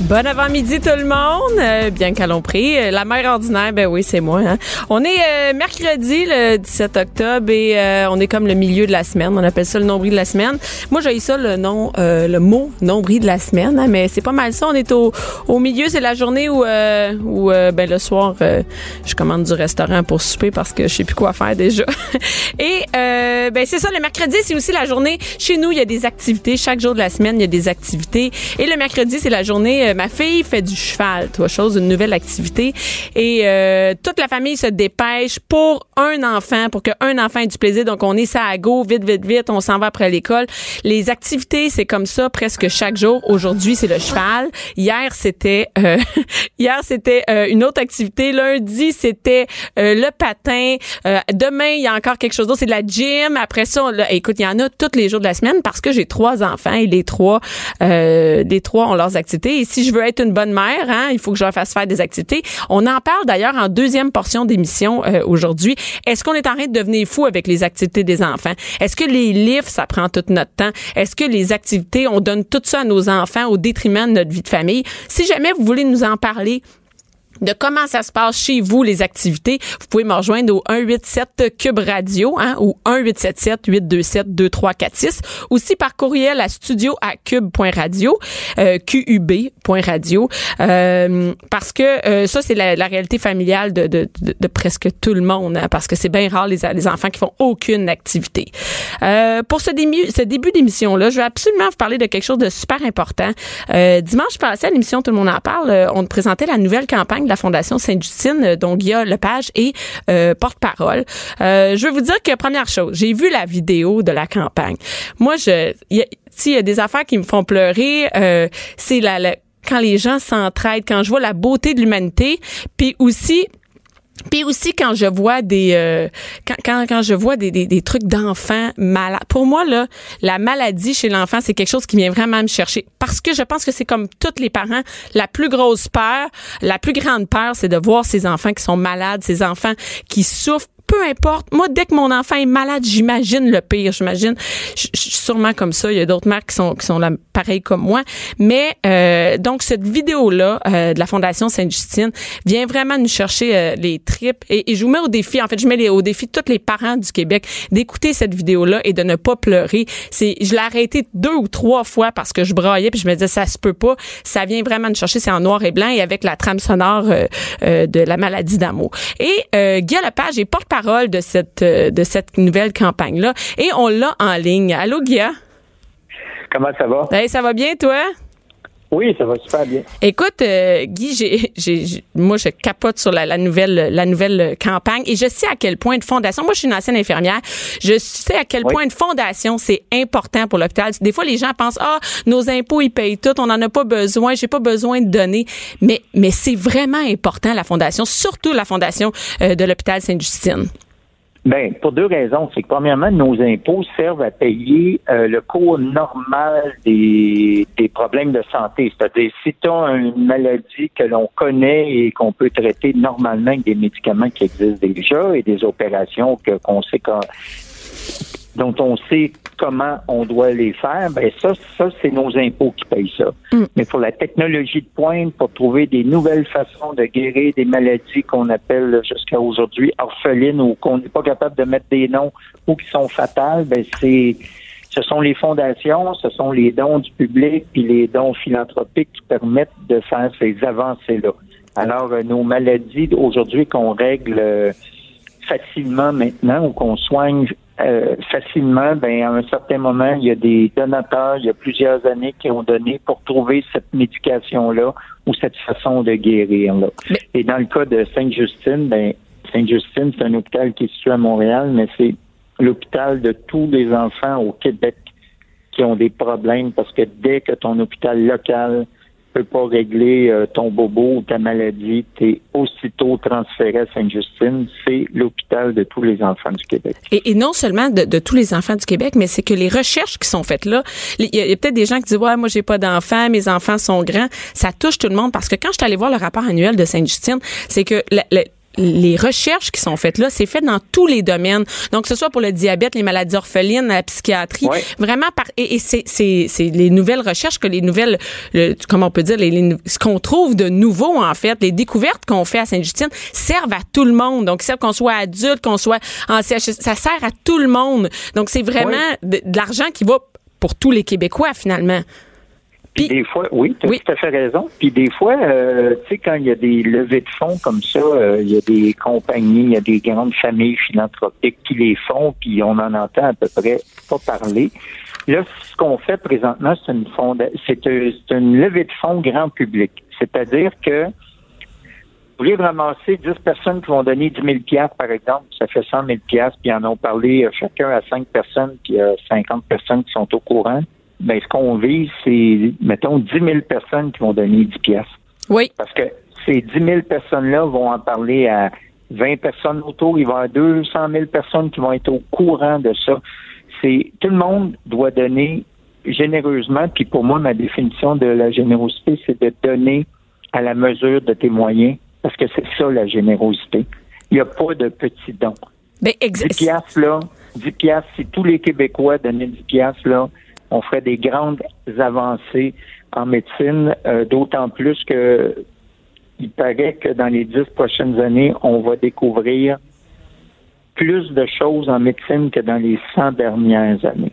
Bon avant-midi tout le monde, euh, bien prie. Euh, la mère ordinaire, ben oui, c'est moi. Hein. On est euh, mercredi le 17 octobre et on est comme le milieu de la semaine. On appelle ça le nombril de la semaine. Moi, j'ai ça le nom, le mot nombril de la semaine, hein, mais c'est pas mal ça. On est au, au milieu, c'est la journée où, où ben le soir, je commande du restaurant pour souper parce que je sais plus quoi faire déjà. et ben c'est ça, le mercredi, c'est aussi la journée. Chez nous, il y a des activités. Chaque jour de la semaine, il y a des activités. Et le mercredi, c'est la journée euh, ma fille fait du cheval, toi, chose, une nouvelle activité. Et euh, toute la famille se dépêche pour un enfant, pour qu'un enfant ait du plaisir. Donc, on est ça à go, vite, vite, vite, on s'en va après l'école. Les activités, c'est comme ça presque chaque jour. Aujourd'hui, c'est le cheval. Hier, c'était euh, hier, c'était une autre activité. Lundi, c'était le patin. demain, il y a encore quelque chose d'autre. C'est de la gym. Après ça, écoute, il y en a tous les jours de la semaine parce que j'ai trois enfants et les trois, les trois ont leurs activités. Et si si je veux être une bonne mère, hein, il faut que je fasse faire des activités. On en parle d'ailleurs en deuxième portion d'émission euh, aujourd'hui. Est-ce qu'on est en train de devenir fou avec les activités des enfants? Est-ce que les livres, ça prend tout notre temps? Est-ce que les activités, on donne tout ça à nos enfants au détriment de notre vie de famille? Si jamais vous voulez nous en parler, de comment ça se passe chez vous, les activités, vous pouvez me rejoindre au 187 Cube Radio hein, ou 1877 827 2346 aussi par courriel à studio à cube.radio euh, qub.radio euh, parce que euh, ça c'est la, réalité familiale de, de, de, presque tout le monde hein, parce que c'est bien rare les, les enfants qui font aucune activité. Euh, pour ce début ce début d'émission là, je vais absolument vous parler de quelque chose de super important. Euh, dimanche passé à l'émission tout le monde en parle, on présentait la nouvelle campagne la Fondation Sainte-Justine, euh, dont Guillaume Lepage est euh, porte-parole. Euh, je veux vous dire que première chose, j'ai vu la vidéo de la campagne. Moi, je, il y, a des affaires qui me font pleurer. c'est la, quand les gens s'entraident, quand je vois la beauté de l'humanité, puis aussi puis aussi quand je vois des euh, quand, quand, quand je vois des, des, des trucs d'enfants malades. Pour moi là, la maladie chez l'enfant, c'est quelque chose qui vient vraiment me chercher parce que je pense que c'est comme tous les parents, la plus grosse peur, la plus grande peur, c'est de voir ces enfants qui sont malades, ces enfants qui souffrent peu importe. Moi, dès que mon enfant est malade, j'imagine le pire. J'imagine, sûrement comme ça. Il y a d'autres mères qui sont qui sont là, pareil comme moi. Mais euh, donc cette vidéo là euh, de la Fondation Sainte-Justine vient vraiment nous chercher euh, les tripes et, je vous mets au défi. En fait, je mets au défi tous les parents du Québec d'écouter cette vidéo là et de ne pas pleurer. C'est, je l'ai arrêté deux ou trois fois parce que je braillais puis je me disais ça se peut pas. Ça vient vraiment nous chercher. C'est en noir et blanc et avec la trame sonore de la maladie d'amour. Et Guy Lepage est de cette, euh, de cette nouvelle campagne-là. Et on l'a en ligne. Allô, Guilla? Comment ça va? ça va bien, toi? Oui, ça va super bien. Écoute, euh, Guy, j'ai, j'ai, moi, je capote sur la, nouvelle, la nouvelle campagne et je sais à quel point de fondation. Moi, je suis une ancienne infirmière. Je sais à quel point de fondation c'est important pour l'hôpital. Des fois, les gens pensent ah, nos impôts ils payent tout, on n'en a pas besoin, j'ai pas besoin de donner. Mais mais c'est vraiment important la fondation, surtout la fondation euh, de l'hôpital Sainte-Justine. Ben, pour deux raisons. C'est que premièrement, nos impôts servent à payer euh, le coût normal des, des problèmes de santé. C'est-à-dire, si tu as une maladie que l'on connaît et qu'on peut traiter normalement avec des médicaments qui existent déjà et des opérations que qu'on sait quand dont on sait comment on doit les faire, ben ça, ça c'est nos impôts qui payent ça. Mm. Mais pour la technologie de pointe, pour trouver des nouvelles façons de guérir des maladies qu'on appelle jusqu'à aujourd'hui orphelines ou qu'on n'est pas capable de mettre des noms ou qui sont fatales, ben c'est ce sont les fondations, ce sont les dons du public puis les dons philanthropiques qui permettent de faire ces avancées-là. Alors, euh, nos maladies aujourd'hui qu'on règle euh, facilement maintenant ou qu'on soigne euh, facilement, ben à un certain moment, il y a des donateurs, il y a plusieurs années qui ont donné pour trouver cette médication-là ou cette façon de guérir. Là. Et dans le cas de Sainte-Justine, ben Sainte-Justine, c'est un hôpital qui est situé à Montréal, mais c'est l'hôpital de tous les enfants au Québec qui ont des problèmes parce que dès que ton hôpital local peut pas régler euh, ton bobo ou ta maladie, tu es aussitôt transféré à Sainte-Justine. C'est l'hôpital de tous les enfants du Québec. Et, non seulement de, tous les enfants du Québec, mais c'est que les recherches qui sont faites là, il y a, peut-être des gens qui disent ouais moi j'ai pas d'enfants, mes enfants sont grands. Ça touche tout le monde parce que quand je suis allée voir le rapport annuel de Sainte-Justine, c'est que la, les recherches qui sont faites là, c'est fait dans tous les domaines. Donc, que ce soit pour le diabète, les maladies orphelines, la psychiatrie, vraiment par et, c'est c'est les nouvelles recherches que les nouvelles, comment on peut dire, les, ce qu'on trouve de nouveau en fait, les découvertes qu'on fait à Sainte-Justine servent à tout le monde. Donc, servent qu'on soit adulte, qu'on soit en CHS, ça sert à tout le monde. Donc, c'est vraiment de l'argent qui va pour tous les Québécois finalement. Puis des fois, oui, tu as tout à fait raison. Puis des fois, euh, tu sais, quand il y a des levées de fonds comme ça, euh, il y a des compagnies, il y a des grandes familles philanthropiques qui les font, puis on en entend à peu près pas parler. Là, ce qu'on fait présentement, c'est une c'est une levée de fonds grand public. C'est-à-dire que vous voulez ramasser 10 personnes qui vont donner 10 000 par exemple, ça fait 100 000 puis en ont parlé euh, chacun à 5 personnes, puis il y a 50 personnes qui sont au courant ben, ce qu'on vise, c'est, mettons, 10 000 personnes qui vont donner 10 pièces. Oui. Parce que ces 10 000 personnes-là vont en parler à 20 personnes autour. Il va y avoir 200 000 personnes qui vont être au courant de ça. C'est, tout le monde doit donner généreusement. Puis pour moi, ma définition de la générosité, c'est de donner à la mesure de tes moyens. Parce que c'est ça, la générosité. Il n'y a pas de petits dons. Ben, 10 piastres, là, 10 piastres, si tous les Québécois donnaient 10 piastres, là, on ferait des grandes avancées en médecine, euh, d'autant plus que il paraît que dans les dix prochaines années, on va découvrir plus de choses en médecine que dans les cent dernières années.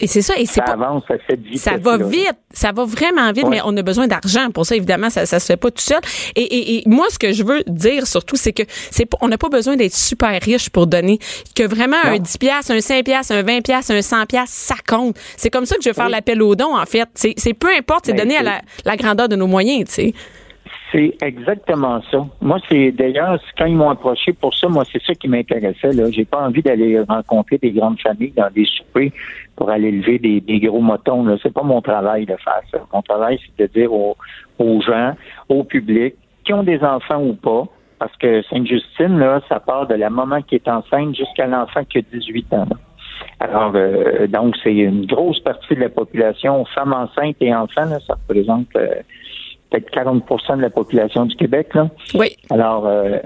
Et c'est ça. Et c'est ça avance à cette vitesse. Ça va vite. Ça va vraiment vite, mais on a besoin d'argent pour ça. Évidemment, ça, ça se fait pas tout seul. Et, moi, ce que je veux dire surtout, c'est que c'est on n'a pas besoin d'être super riche pour donner. Que vraiment un 10 pièces, un 5 pièces, un 20 pièces, un 100 pièces, ça compte. C'est comme ça que je vais faire l'appel aux dons, en fait. C'est peu importe, c'est ben, donné à la, la grandeur de nos moyens, tu sais. C'est exactement ça. Moi, c'est d'ailleurs, quand ils m'ont approché pour ça, moi, c'est ça qui m'intéressait. Là, j'ai pas envie d'aller rencontrer des grandes familles dans des soupers pour aller lever des, gros motons. Là, c'est pas mon travail de faire ça. Mon travail, c'est de dire aux, gens, au public, qui ont des enfants ou pas, parce que Sainte-Justine, là, ça part de la maman qui est enceinte jusqu'à l'enfant qui a 18 ans. Alors, euh, donc, c'est une grosse partie de la population, femmes enceintes et enfants, ça représente euh, peut-être 40% de la population du Québec. Là. Oui. Alors, euh,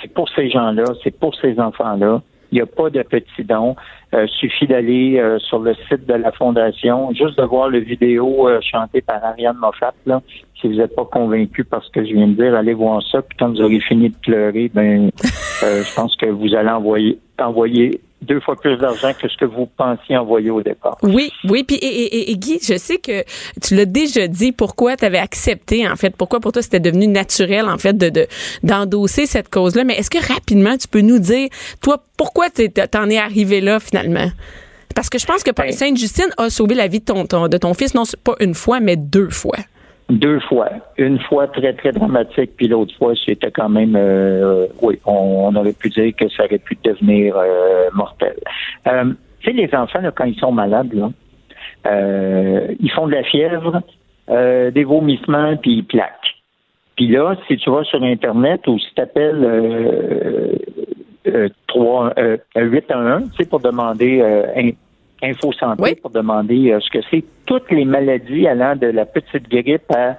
c'est pour ces gens-là, c'est pour ces enfants-là. Il n'y a pas de petits dons. Euh, suffit d'aller euh, sur le site de la Fondation, juste de voir le vidéo euh, chanté par Ariane Moffat. Là. Si vous n'êtes pas convaincu par ce que je viens de dire, allez voir ça. Puis quand vous aurez fini de pleurer, ben, je pense que vous allez envoyer, envoyer deux fois plus d'argent que ce que vous pensiez envoyer au départ. Oui, oui. Puis et, et, Guy, je sais que tu l'as déjà dit. Pourquoi tu avais accepté en fait? Pourquoi pour toi c'était devenu naturel en fait de d'endosser cette cause-là? Mais est-ce que rapidement tu peux nous dire toi pourquoi t'en es arrivé là finalement? Parce que je pense que ben Sainte Justine a sauvé la vie de ton, de ton fils non pas une fois mais deux fois. Deux fois. Une fois très, très dramatique, puis l'autre fois, c'était quand même, euh, oui, on, aurait pu dire que ça aurait pu devenir euh, mortel. Euh, tu sais, les enfants, quand ils sont malades, là, ils font de la fièvre, des vomissements, puis ils plaquent. Puis là, si tu vas sur Internet ou si tu appelles 3, 811, tu sais, pour demander Info Santé pour demander euh, ce que c'est. Toutes les maladies allant de la petite grippe à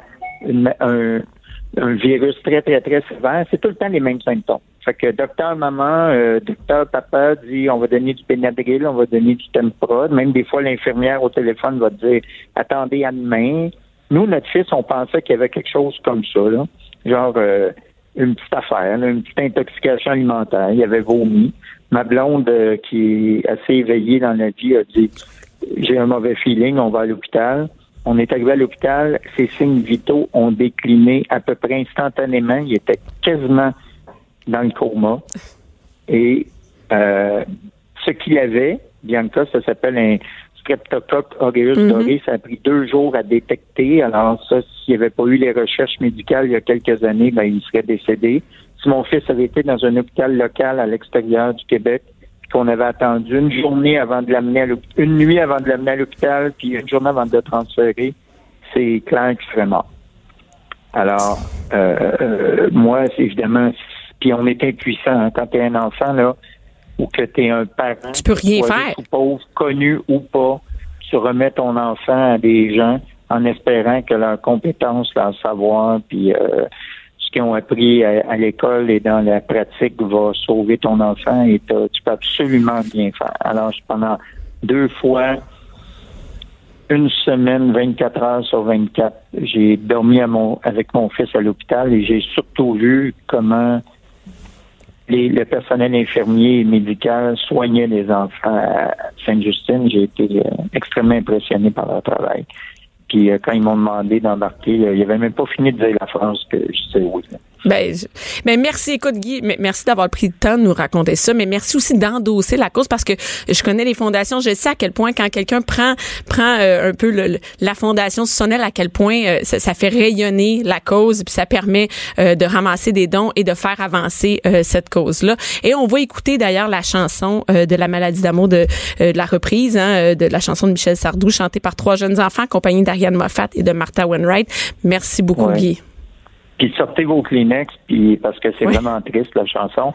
un, virus très, très, très sévère, c'est tout le temps les mêmes symptômes. Fait que docteur maman, euh, docteur papa dit on va donner du Benadryl, on va donner du Temprod. Même des fois, l'infirmière au téléphone va dire attendez à demain. Nous, notre fils, on pensait qu'il y avait quelque chose comme ça, là. Genre euh, une petite affaire, une petite intoxication alimentaire. Il avait vomi. Ma blonde, euh, qui est assez éveillée dans la vie, a dit J'ai un mauvais feeling, on va à l'hôpital. On est arrivé à l'hôpital, ses signes vitaux ont décliné à peu près instantanément. Il était quasiment dans le coma. Et euh, ce qu'il avait, Bianca, ça s'appelle un Streptocoque aureus mm Ça a pris deux jours à détecter. Alors ça, s'il n'y avait pas eu les recherches médicales il y a quelques années, ben, il serait décédé. Si mon fils avait été dans un hôpital local à l'extérieur du Québec, qu'on avait attendu une journée avant de l'amener à l'hôpital, une nuit avant de l'amener à l'hôpital, puis une journée avant de le transférer, c'est clair qu'il serait mort. Alors, euh, euh, moi, évidemment, puis on est impuissant hein, quand tu es un enfant là, ou que tu es un parent. Tu peux rien faire. riche ou pauvre, connu ou pas, tu remets ton enfant à des gens en espérant que leurs compétences, leur savoir, puis euh, ce qu'ils ont appris à, à l'école et dans la pratique va sauver ton enfant et tu peux absolument bien faire. Alors, pendant deux fois, une semaine, 24 heures sur 24, j'ai dormi à mon, avec mon fils à l'hôpital et j'ai surtout vu comment les- le personnel infirmier et médical soignait les enfants à Sainte-Justine. J'ai été euh, extrêmement impressionné par leur travail. Puis euh, quand ils m'ont demandé d'embarquer, euh, ils n'avaient même pas fini de dire la phrase que je disais oui. Ben, je- ben merci, écoute Guy, merci d'avoir pris le temps de nous raconter ça, mais merci aussi d'endosser la cause parce que je connais les fondations, je sais à quel point quand quelqu'un prend prend euh, un peu le- le- la fondation Sonnel, à quel point euh, ça, ça fait rayonner la cause puis ça permet euh, de ramasser des dons et de faire avancer euh, cette cause-là. Et on va écouter d'ailleurs la chanson euh, de la maladie d'amour de, euh, de la reprise hein, de la chanson de Michel Sardou chantée par trois jeunes enfants accompagnés d'Ariane Moffat et de Martha Wainwright. Merci beaucoup Ouais. Guy. Puis sortez vos Kleenex, puis parce que c'est Oui. vraiment triste la chanson.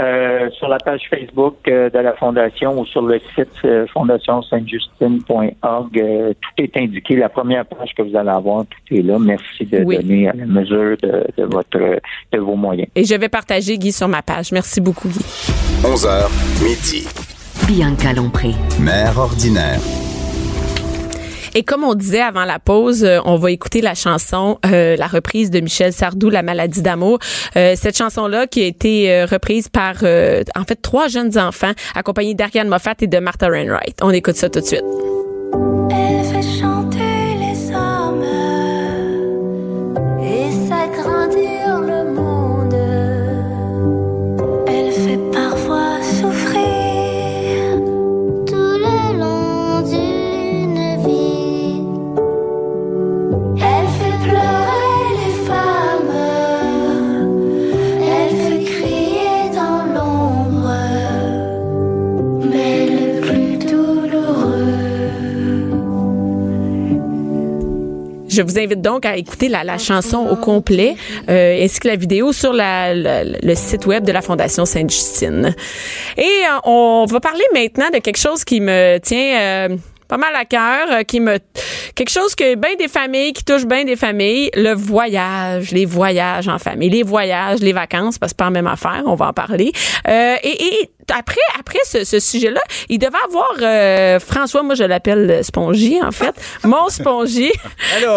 Euh, sur la page Facebook euh, de la Fondation ou sur le site euh, fondationsaintjustine.org, euh, tout est indiqué. La première page que vous allez avoir, tout est là. Merci de Oui. donner à la mesure de, de votre de vos moyens. Et je vais partager Guy sur ma page. Merci beaucoup Guy. 11h, midi. Bianca Lompré. Mère ordinaire. Et comme on disait avant la pause, euh, on va écouter la chanson, euh, la reprise de Michel Sardou, La maladie d'amour. Euh, cette chanson-là qui a été euh, reprise par, euh, en fait, trois jeunes enfants accompagnés d'Ariane Moffat et de Martha Wainwright. On écoute ça tout de suite. Je vous invite donc à écouter la, la chanson au complet, euh, ainsi que la vidéo sur la- la- le site web de la Fondation Sainte-Justine. Et euh, on va parler maintenant de quelque chose qui me tient euh, pas mal à cœur, euh, qui me quelque chose que bien des familles, qui touche bien des familles, le voyage, les voyages en famille, les voyages, les vacances, parce que c'est pas la même affaire, on va en parler. Euh, et, et après, après ce, ce sujet-là, il devait avoir euh, François, moi je l'appelle Spongy en fait, mon Spongy.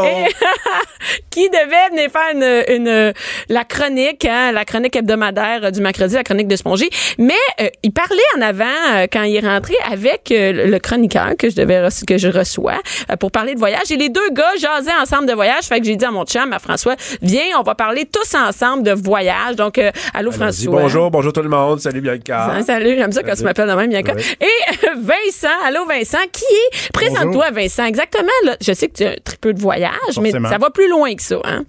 Et- qui devait venir faire une, une- la chronique, hein, la chronique hebdomadaire du mercredi, la chronique de Spongy. Mais euh, il parlait en avant euh, quand il est rentré avec euh, le- chroniqueur que je devais que je reçois euh, pour parler de voyage. Et les deux gars jasaient ensemble de voyage. Fait que j'ai dit à mon chum, à François, viens, on va parler tous ensemble de voyage. Donc, euh, allô. François. Bonjour, bonjour tout le monde. Salut Bianca. Salut, j'aime ça quand tu m'appelles de même, Bianca. Oui. Et Vincent, allô Vincent, qui est, présente-toi Vincent, exactement, là, je sais que tu as un tripeux de voyage, mais ça va plus loin que ça, hein?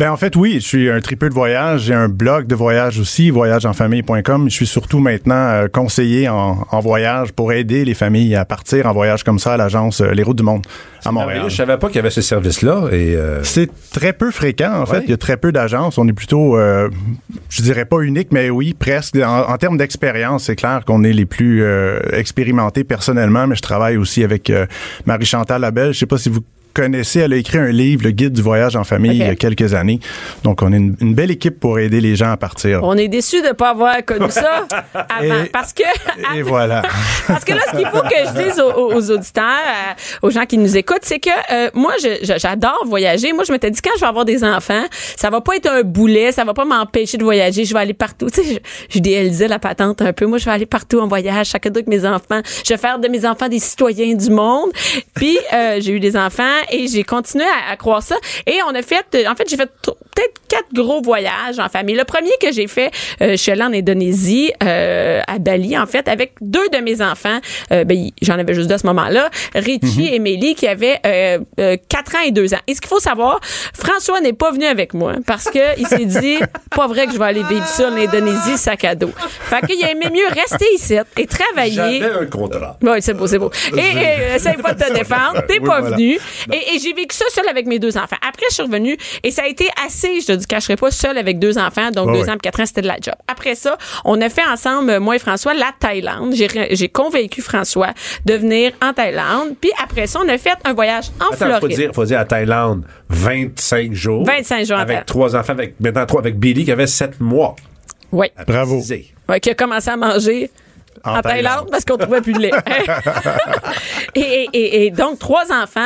Ben en fait oui, je suis un tripeux de voyage, j'ai un blog de voyage aussi, voyageenfamille.com. Je suis surtout maintenant euh, conseiller en, en voyage pour aider les familles à partir en voyage comme ça à l'agence euh, Les Routes du Monde à Montréal. Je savais pas qu'il y avait ce service-là. Et euh, C'est très peu fréquent, en fait. Il y a très peu d'agences. On est plutôt, euh, je dirais pas unique, mais oui, presque. En, en termes d'expérience, c'est clair qu'on est les plus euh, expérimentés personnellement, mais je travaille aussi avec euh, Marie-Chantal Labelle. Je sais pas si vous connaissez, elle a écrit un livre, Le Guide du voyage en famille, il y a quelques années. Donc, on est une, une belle équipe pour aider les gens à partir. On est déçus de pas avoir connu ça avant, Et- parce que... Et voilà. Parce que là, ce qu'il faut que je dise aux, auditeurs, euh, aux gens qui nous écoutent, c'est que euh, moi, j'adore voyager. Moi, je m'étais dit, quand je vais avoir des enfants, ça va pas être un boulet, ça va pas m'empêcher de voyager. Je vais aller partout. Tu sais, je, la patente un peu. Moi, je vais aller partout en voyage, chacun avec mes enfants. Je vais faire de mes enfants des citoyens du monde. Puis, euh, j'ai eu des enfants et j'ai continué à, à croire ça. Et on a fait, euh, en fait, j'ai fait peut-être quatre gros voyages en famille. Le premier que j'ai fait, euh, je suis allée en Indonésie, euh, à Bali, en fait, avec deux de mes enfants. Euh, ben, j'en avais juste deux à ce moment-là. Richie et Mélie, qui avaient euh, euh, 4 ans et 2 ans. Et ce qu'il faut savoir, François n'est pas venu avec moi parce que il s'est dit, pas vrai que je vais aller vivre ça en Indonésie, sac à dos. Fait qu'il aimait mieux rester ici et travailler. j'avais un contrat. Oui, c'est beau, c'est beau. Et, et essaye pas de te défendre. T'es Oui, pas voilà. venu. Et, et j'ai vécu ça seul avec mes deux enfants. Après, je suis revenue et ça a été assez, je te dis, cacherai pas, seul avec deux enfants, donc deux ans, puis quatre ans, c'était de la job. Après ça, on a fait ensemble, moi et François, la Thaïlande. J'ai, convaincu François de venir en Thaïlande. Puis après ça, on a fait un voyage en Attends, faut Floride. dire, faut dire à Thaïlande, 25 jours. 25 jours Avec trois enfants, avec, maintenant trois, avec Billy qui avait 7 mois. Oui. Bravo. Ouais, qui a commencé à manger en, En Thaïlande. Thaïlande. parce qu'on trouvait plus de lait. et, et- et- donc, trois enfants.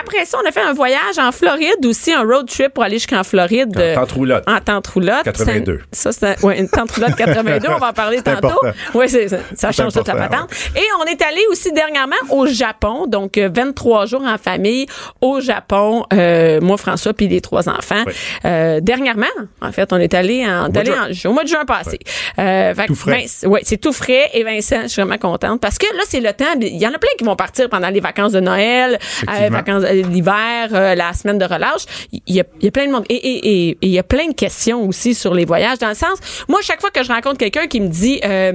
Après ça, on a fait un voyage en Floride aussi, un road trip pour aller jusqu'en Floride. En euh, tente roulotte. En tente roulotte. 82. Ça, c'est un- ouais, une tente roulotte 82. on va en parler C'est tantôt. Oui, c'est, ça, ça C'est change toute la patente. Et on est allé aussi dernièrement au Japon. Donc, euh, 23 jours en famille au Japon. Euh, moi, François, puis les trois enfants. Oui. Euh, dernièrement, en fait, on est allé en, au mois de juin passé. Euh, Tout frais. Ouais, c'est tout frais. Et Vincent, je suis vraiment contente parce que là, c'est le temps. Il y en a plein qui vont partir pendant les vacances de Noël, euh, vacances euh, l'hiver, euh, la semaine de relâche. Il y, a, il y a plein de monde. Et et- et- et il y a plein de questions aussi sur les voyages. Dans le sens, moi, chaque fois que je rencontre quelqu'un qui me dit... Euh,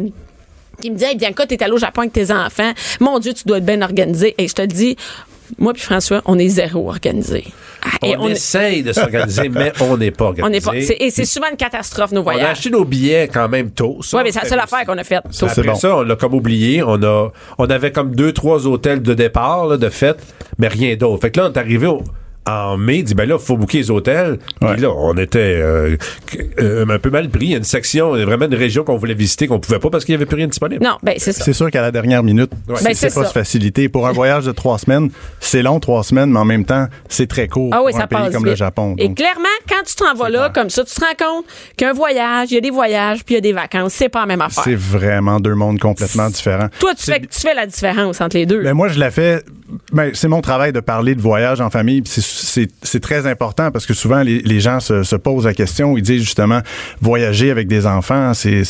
qui me dit, hey, Bianca, t'es allé au Japon avec tes enfants. Mon Dieu, tu dois être bien organisé. Et je te le dis, moi puis François, on est zéro organisé. Ah, et On, essaye de s'organiser, mais on n'est pas on organisé. pas. Et c'est souvent une catastrophe, nos On a voyages. acheté nos billets quand même tôt. Oui, mais c'est la seule affaire qu'on a faite. Après c'est bon. ça, on l'a comme oublié. On a, on avait comme deux, trois hôtels de départ, là, de fête, mais rien d'autre. Fait que là, on est arrivé au- en mai, dit ben là, faut booker les hôtels. Ouais. Puis là, on était euh, euh, un peu mal pris. Il y a une section, il y a vraiment une région qu'on voulait visiter qu'on pouvait pas parce qu'il y avait plus rien de disponible. Non, ben c'est ça. C'est sûr qu'à la dernière minute, Ben, c'est c'est pas se faciliter. Pour un voyage de trois semaines, c'est long trois semaines, mais en même temps, c'est très court Ah oui, pour ça un pays passe comme vite. le Japon. Et clairement, quand tu t'en vas là, comme ça, tu te rends compte qu'un voyage, il y a des voyages, puis il y a des vacances. C'est pas la même affaire. c'est vraiment deux mondes complètement différents. Toi, tu fais, tu fais la différence entre les deux. Ben moi, je la fais. Ben, c'est mon travail de parler de voyage en famille. puis c'est- C'est très important parce que souvent, les, les gens se, se posent la question. Ils disent justement, voyager avec des enfants, c'est-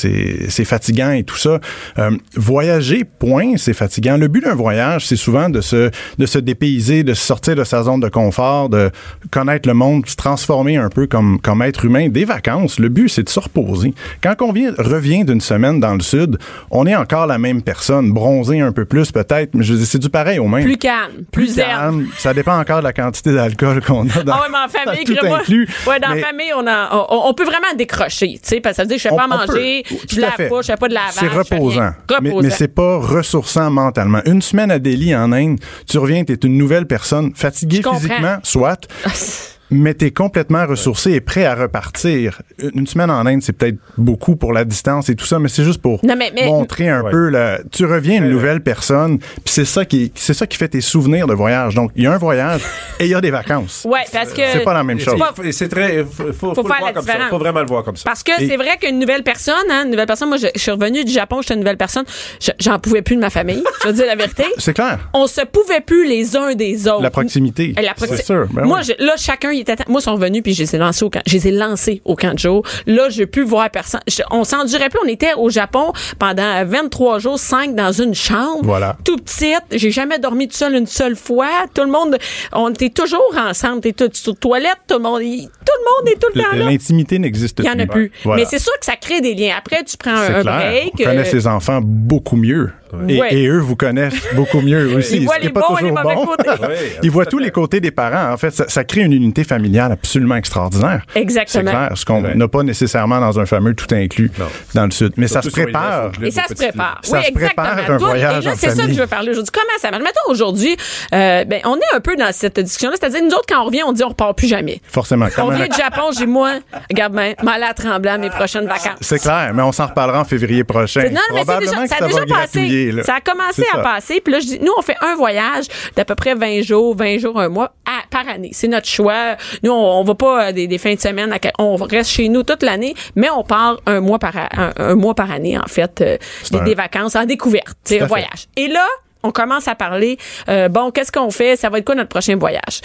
fatigant et tout ça. Euh, voyager, point, c'est fatigant. Le but d'un voyage, c'est souvent de se, de se dépayser, de sortir de sa zone de confort, de connaître le monde, se transformer un peu comme, comme être humain. Des vacances, le but, c'est de se reposer. Quand on vient, revient d'une semaine dans le sud, on est encore la même personne, bronzé un peu plus peut-être, mais je c'est du pareil au même. plus calme, plus, zen. calme. Ça dépend encore de la quantité d'alcool qu'on a dans Ah ouais, mais en famille, tout crée-moi. inclus. Ouais, dans Mais la famille, on, a, on, on peut vraiment décrocher, tu sais, parce que ça veut dire que je fais on- pas on peut. manger, Tout je lave pas, je fais pas de lavage. C'est fais reposant. Mais, mais c'est pas ressourçant mentalement. Une semaine à Delhi, en Inde, tu reviens, t'es une nouvelle personne, fatiguée physiquement, soit, mais t'es complètement ressourcé et prêt à repartir. Une semaine en Inde, c'est peut-être beaucoup pour la distance et tout ça, mais c'est juste pour Non, mais- mais- montrer un Ouais. peu la, tu reviens une nouvelle personne, puis c'est ça qui, c'est ça qui fait tes souvenirs de voyage. Donc, il y a un voyage et il y a des vacances. Ouais, parce que. C'est pas la même chose. c'est- très. Faut, faut, faut le faire voir la comme ça. Faut vraiment le voir comme ça. Parce que c'est vrai qu'une nouvelle personne, hein, une nouvelle personne, moi, je, je suis revenue du Japon, j'étais une nouvelle personne, je- j'en pouvais plus de ma famille, je veux dire la vérité. C'est clair. On se pouvait plus les uns des autres. La proximité. Et la proxi- C'est sûr. Ben moi, oui. je- là, chacun, il était. Moi, ils sont revenus puis je les ai lancés au camp. Je les ai lancés au camp de jour. Là, j'ai pu voir personne. Je- on s'endurait plus. On était au Japon pendant 23 jours, 5 dans une chambre. Voilà. Tout petite. J'ai jamais dormi tout seul une seule fois. Tout le monde, on était toujours ensemble. T'es tout sur toilette. Tout le monde, il- tout le monde est tout le temps là. L'intimité n'existe Il plus. y en a plus. Voilà. Mais c'est sûr que ça crée des liens. Après, tu prends un, un break. On connaît euh, ses enfants beaucoup mieux. Et, Ouais. et eux vous connaissent beaucoup mieux aussi. Ils voient ce qui les bons et les toujours mauvais bon. côtés. Oui, Ils voient tous les côtés des parents. En fait, ça, ça crée une unité familiale absolument extraordinaire. Exactement. C'est clair. Ce qu'on Ouais. n'a pas nécessairement dans un fameux tout inclus Non. dans le sud. Mais ça se prépare. Et ça se prépare. Ça oui, se prépare un voyage et là, en c'est ça que je veux parler aujourd'hui. Comment ça marche? Mettons aujourd'hui, euh, ben, on est un peu dans cette discussion-là. C'est-à-dire, nous autres, quand on revient, on dit on repart plus jamais. Forcément. On Comme un- vient du Japon, j'ai moi, regarde bien, mal à tremblant mes prochaines vacances. C'est clair, mais on s'en reparlera en février prochain. Non, mais déjà, ça a déjà passé. Là. Ça a commencé à ça. passer. Puis là, je dis, nous, on fait un voyage d'à peu près 20 jours, 20 jours, un mois à- par année. C'est notre choix. Nous, on, on va pas euh, des, des fins de semaine. à- on reste chez nous toute l'année, mais on part un mois par, un, un mois par année, en fait, euh, des, un- des vacances en découverte. Un voyage. Et là, on commence à parler, euh, bon, qu'est-ce qu'on fait? Ça va être quoi notre prochain voyage?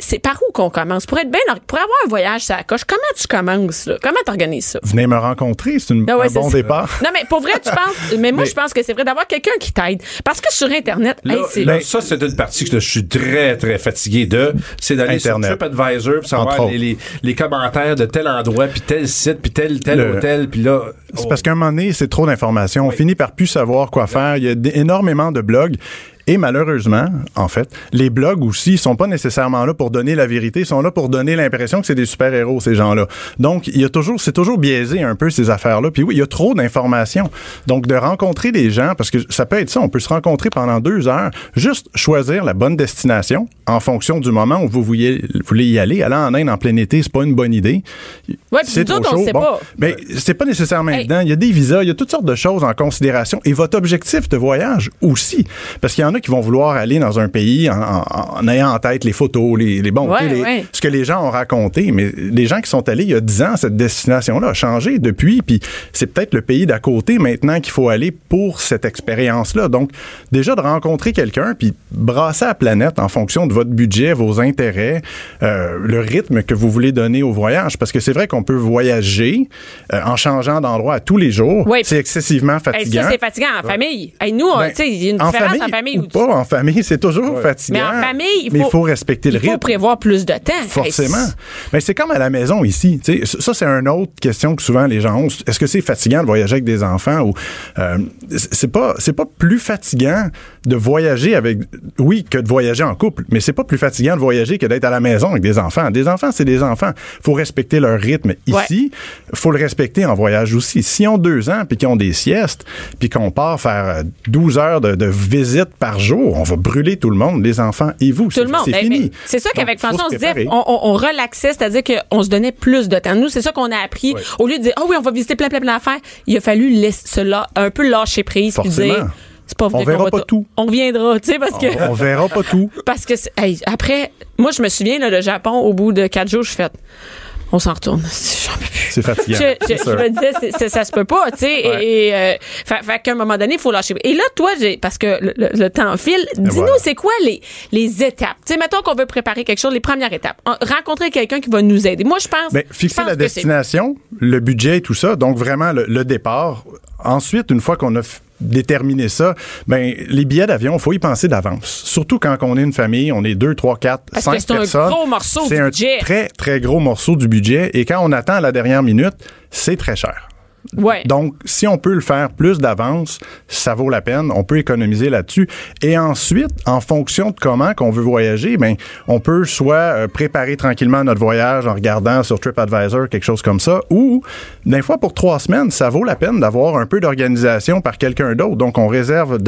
C'est par où qu'on commence? Pour être bien, pour avoir un voyage, ça coche. Comment tu commences, là? Comment t'organises ça? Venez me rencontrer, c'est une- Ah ouais, un bon ça. départ. Non, mais pour vrai, tu penses. Mais moi, Mais- je pense que c'est vrai d'avoir quelqu'un qui t'aide. Parce que sur Internet, Là, hey, c'est. là, ça, c'est une partie que je suis très, très fatigué de. C'est d'aller sur Internet. TripAdvisor pour savoir les, les, les commentaires de tel endroit, puis tel site, puis tel, tel Le- hôtel, puis là... C'est parce qu'à un moment donné, c'est trop d'informations. On finit par plus savoir quoi faire. Il y a d- énormément de blogs. Et malheureusement, en fait, les blogs aussi sont pas nécessairement là pour donner la vérité, ils sont là pour donner l'impression que c'est des super-héros, ces gens-là. Donc, il y a toujours, c'est toujours biaisé un peu ces affaires-là. Puis oui, il y a trop d'informations. Donc, de rencontrer des gens, parce que ça peut être ça, on peut se rencontrer pendant deux heures, juste choisir la bonne destination en fonction du moment où vous voulez, y aller. Aller en Inde en plein été, c'est pas une bonne idée. Ouais, c'est trop chaud. Bon, pas. ben, c'est pas nécessairement Hey. évident. Il y a des visas, il y a toutes sortes de choses en considération. Et votre objectif de voyage aussi. Parce qu'il y en a qui vont vouloir aller dans un pays en, en- en ayant en tête les photos, les, les bons, Ouais, les- ouais. ce que les gens ont raconté. Mais les gens qui sont allés il y a 10 ans, cette destination-là a changé depuis. Puis c'est peut-être le pays d'à côté maintenant qu'il faut aller pour cette expérience-là. Donc, déjà de rencontrer quelqu'un, puis brasser la planète en fonction de votre budget, vos intérêts, euh, le rythme que vous voulez donner au voyage. Parce que c'est vrai qu'on peut voyager euh, en changeant d'endroit à tous les jours. Oui. C'est excessivement Hey, fatigant. ça, c'est fatigant en famille. Hey, nous, on- Ben, tu sais, il y a une en différence famille en famille. Ou pas en famille, c'est toujours fatigant. Mais en famille, il mais faut, respecter le il faut rythme. prévoir plus de temps. Forcément. Hey, Mais c'est comme à la maison ici. Tu sais, ça, c'est une autre question que souvent les gens ont. Est-ce que c'est fatigant de voyager avec des enfants ou euh, c'est pas c'est pas plus fatigant de voyager avec oui que de voyager en couple, mais c'est pas plus fatigant de voyager que d'être à la maison avec des enfants. Des enfants, c'est des enfants. Faut respecter leur rythme ici. Faut le respecter en voyage aussi. Si on ont deux ans puis qu'ils ont des siestes puis qu'on part faire euh, 12 heures de, de visite par jour, on va brûler tout le monde, les enfants et vous. Tout le monde. C'est Ben, fini. C'est ça qu'avec François, on se disait, on, on- on relaxait, c'est-à-dire qu'on se donnait plus de temps. Nous, c'est ça qu'on a appris. Au lieu de dire, ah oui, on va visiter plein, plein, plein d'affaires, il a fallu laisser, se la- un peu lâcher prise Forcément. dire, c'est pas vrai On verra va pas tout. On viendra, tu sais, parce que. On, on verra pas tout. Parce que, hey, après, moi, je me souviens, là, le Japon, au bout de quatre jours, je fais, on s'en retourne. J'en peux plus. C'est fatigant. Je, me disais, c'est- c'est- ça se peut pas, tu sais. Ouais. Et, euh, fait, fait qu'à un moment donné, il faut lâcher. Et là, toi, j'ai, parce que le, le- le temps file, dis-nous, voilà. c'est quoi les, les étapes? Tu sais, mettons qu'on veut préparer quelque chose, les premières étapes. En- Rencontrer quelqu'un qui va nous aider. Moi, je pense. Ben, je fixer pense la destination, le budget et tout ça, donc vraiment le, le départ. Ensuite, une fois qu'on a déterminé ça, ben les billets d'avion, faut y penser d'avance. Surtout quand on est une famille, on est deux, trois, quatre, Parce que cinq c'est un personnes. gros morceau C'est du un budget. très très gros morceau du budget et quand on attend à la dernière minute, c'est très cher. Ouais. Donc, si on peut le faire plus d'avance, ça vaut la peine. On peut économiser là-dessus. Et ensuite, en fonction de comment qu'on veut voyager, ben, on peut soit euh, préparer tranquillement notre voyage en regardant sur TripAdvisor quelque chose comme ça, ou des fois pour trois semaines, ça vaut la peine d'avoir un peu d'organisation par quelqu'un d'autre. Donc, on réserve,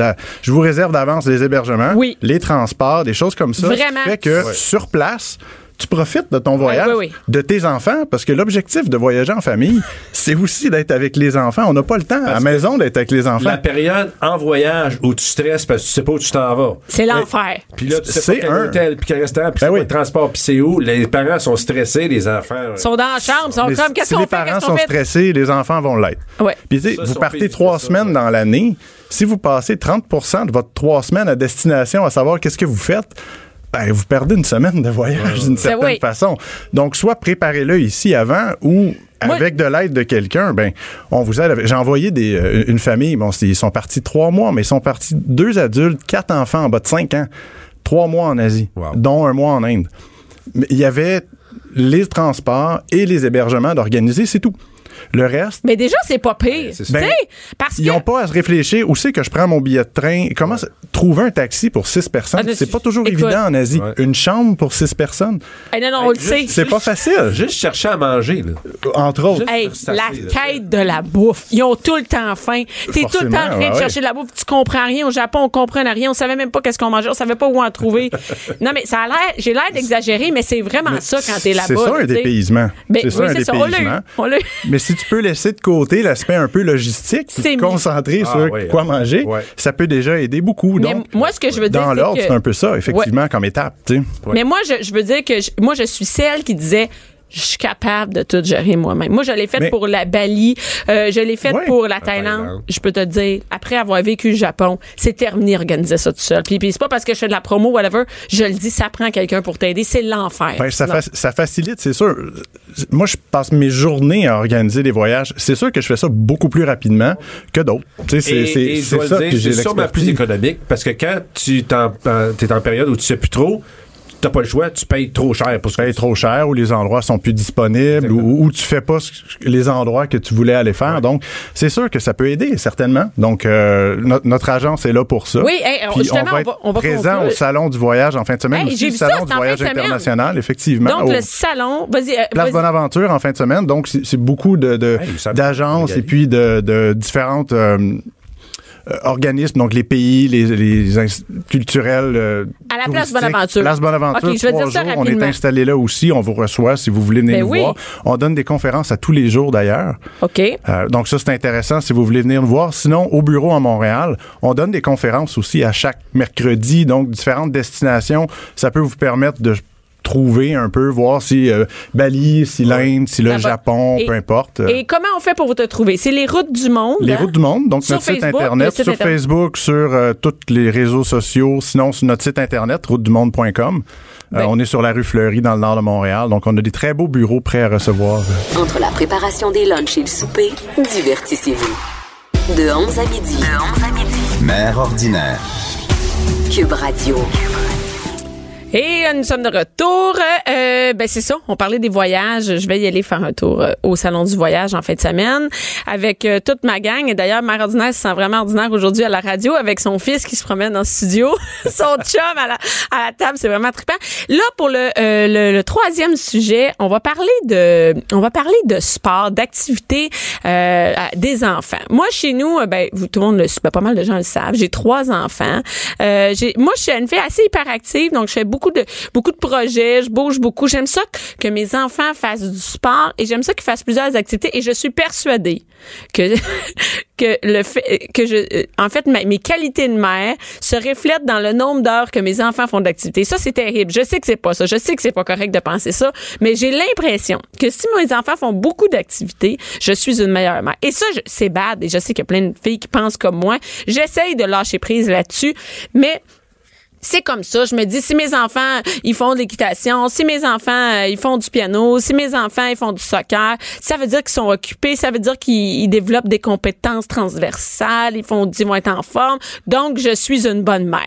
je vous réserve d'avance les hébergements, Oui. les transports, des choses comme ça. Ce qui Vraiment. fait que sur place. Tu profites de ton voyage, oui, oui. de tes enfants, parce que l'objectif de voyager en famille, c'est aussi d'être avec les enfants. On n'a pas le temps à la maison d'être avec les enfants. La période en voyage où tu stresses parce que tu sais pas où tu t'en vas. C'est l'enfer. Puis là, tu sais C'est pas quel un- hôtel, puis quel restaurant, puis Ben transport, puis c'est où. Les parents sont stressés, les enfants. Ils sont dans la chambre, ils sont Les- comme, qu'est-ce si qu'on les fait? parents Qu'est-ce sont fait? stressés, les enfants vont l'être. Ouais. Puis tu sais, vous partez trois semaines dans l'année. Si vous passez 30% de votre trois semaines à destination à savoir qu'est-ce que vous faites, ben, vous perdez une semaine de voyage d'une certaine Ben oui. façon. Donc, soit préparez-le ici avant ou avec de l'aide de quelqu'un, ben, on vous aide. avec- J'ai envoyé des, euh, une famille, bon, ils sont partis trois mois, mais ils sont partis deux adultes, quatre enfants en bas de cinq ans, trois mois en Asie, Wow. dont un mois en Inde. Mais il y avait les transports et les hébergements d'organiser, c'est tout. Le reste, Mais déjà, c'est pas pire. c'est Tu ça. sais, Ben, parce ils n'ont pas à se réfléchir où c'est que je prends mon billet de train. Comment trouver un taxi pour six personnes, Ah, c'est pas toujours écoute. évident en Asie. Ouais. Une chambre pour six personnes, Hey, non, non, on le sait. c'est pas facile. Juste chercher à manger, là. Entre autres. Hey, la là. quête de la bouffe. Ils ont tout le temps faim. T'es tout le temps en train de chercher de la bouffe. Tu comprends rien. Au Japon, on comprenait rien. On savait même pas qu'est-ce qu'on mangeait. On savait pas où en trouver. non, mais ça a l'air, j'ai l'air d'exagérer, mais c'est vraiment ça quand t'es là-bas. C'est ça un dépaysement. Ben, c'est ça un dépaysement. Mais si tu peux laisser de côté l'aspect un peu logistique, te concentrer Ah, sur quoi hein. manger, Ouais. ça peut déjà aider beaucoup. Mais Donc, moi, ce que je veux dire, dans l'ordre, que- c'est un peu ça, effectivement, comme étape. Mais moi, je, je veux dire que je- moi, je suis celle qui disait. Je suis capable de tout gérer moi-même. Moi, je l'ai fait Mais- pour la Bali, euh, je l'ai fait Ouais. pour la Thaïlande. Thaïlande. Je peux te dire, après avoir vécu le Japon, c'est terminé organiser ça tout seul. Puis, puis c'est pas parce que je fais de la promo, whatever. Je le dis, ça prend quelqu'un pour t'aider. C'est l'enfer. Ben, ça, ça facilite, c'est sûr. Moi, je passe mes journées à organiser des voyages. C'est sûr que je fais ça beaucoup plus rapidement que d'autres. Tu sais, c'est- ça. c'est sûrement plus économique parce que quand tu es en période où tu sais plus trop, t'as pas le choix, tu payes trop cher pour ce tu payes trop cher ou les endroits sont plus disponibles ou, ou tu fais pas les endroits que tu voulais aller faire. Donc, c'est sûr que ça peut aider, certainement. Donc, euh, no- notre agence est là pour ça. Oui, hey, Puis justement, on va on être va- on va présent conclure. au Salon du voyage en fin de semaine. Hey, aussi, j'ai le vu ça, Salon du voyage international, effectivement. Donc, au- le salon, vas-y. euh, Place. Bonaventure en fin de semaine. Donc, c'est beaucoup de, de- Hey, ça- d'agences et puis de, de différentes euh, organismes, donc les pays, les, les culturels. euh, À la place. Bonaventure. Place Bonaventure. Ok, je vais trois dire ça jours. On est installé là aussi. On vous reçoit si vous voulez venir Ben nous oui. voir. On donne des conférences à tous les jours d'ailleurs. OK. Euh, donc ça, c'est intéressant si vous voulez venir nous voir. Sinon, au bureau à Montréal, on donne des conférences aussi à chaque mercredi, donc différentes destinations. Ça peut vous permettre de trouver un peu, voir si euh, Bali, si l'Inde, si le. Japon, Et- peu importe. Euh, Et comment on fait pour vous te trouver? C'est les routes du monde. les hein? routes du monde, donc Sur notre site Facebook, internet, site sur internet. Facebook, sur euh, tous les réseaux sociaux, sinon sur notre site internet, routedumonde.com. Euh, Ben- on est sur la rue Fleury dans le nord de Montréal, donc on a des très beaux bureaux prêts à recevoir. Entre la préparation des lunchs et le souper, divertissez-vous. De 11 à midi. De 11 à midi. Mère ordinaire. Cube Radio. Et euh, nous sommes de retour. Euh, ben c'est ça, on parlait des voyages. Je vais y aller faire un tour euh, au salon du voyage en fin de semaine avec euh, toute ma gang. Et d'ailleurs, Mère Ordinaire se sent vraiment ordinaire aujourd'hui à la radio avec son fils qui se promène dans le studio, son chum à la, à la table. C'est vraiment trippant. Là, pour le, euh, le, le troisième sujet, on va parler de, on va parler de sport, d'activité des enfants. Moi, chez nous, ben tout le monde le ben, pas mal de gens le savent. J'ai trois enfants. J'ai, moi, je suis une fille assez hyperactive, donc je fais beaucoup de beaucoup de projets, je bouge beaucoup. J'aime ça que mes enfants fassent du sport et j'aime ça qu'ils fassent plusieurs activités. Et je suis persuadée que que le fait que je, en fait, ma- mes qualités de mère se reflètent dans le nombre d'heures que mes enfants font d'activité. Ça, c'est terrible. Je sais que c'est pas ça. Je sais que c'est pas correct de penser ça, mais j'ai l'impression que si mes enfants font beaucoup d'activités, je suis une meilleure mère. Et ça, c'est bad. Et je sais qu'il y a plein de filles qui pensent comme moi. J'essaye de lâcher prise là-dessus, mais c'est comme ça. Je me dis, si mes enfants, ils font de l'équitation, si mes enfants, euh, ils font du piano, si mes enfants, ils font du soccer, ça veut dire qu'ils sont occupés, ça veut dire qu'ils ils développent des compétences transversales, ils font, ils vont être en forme. Donc, je suis une bonne mère.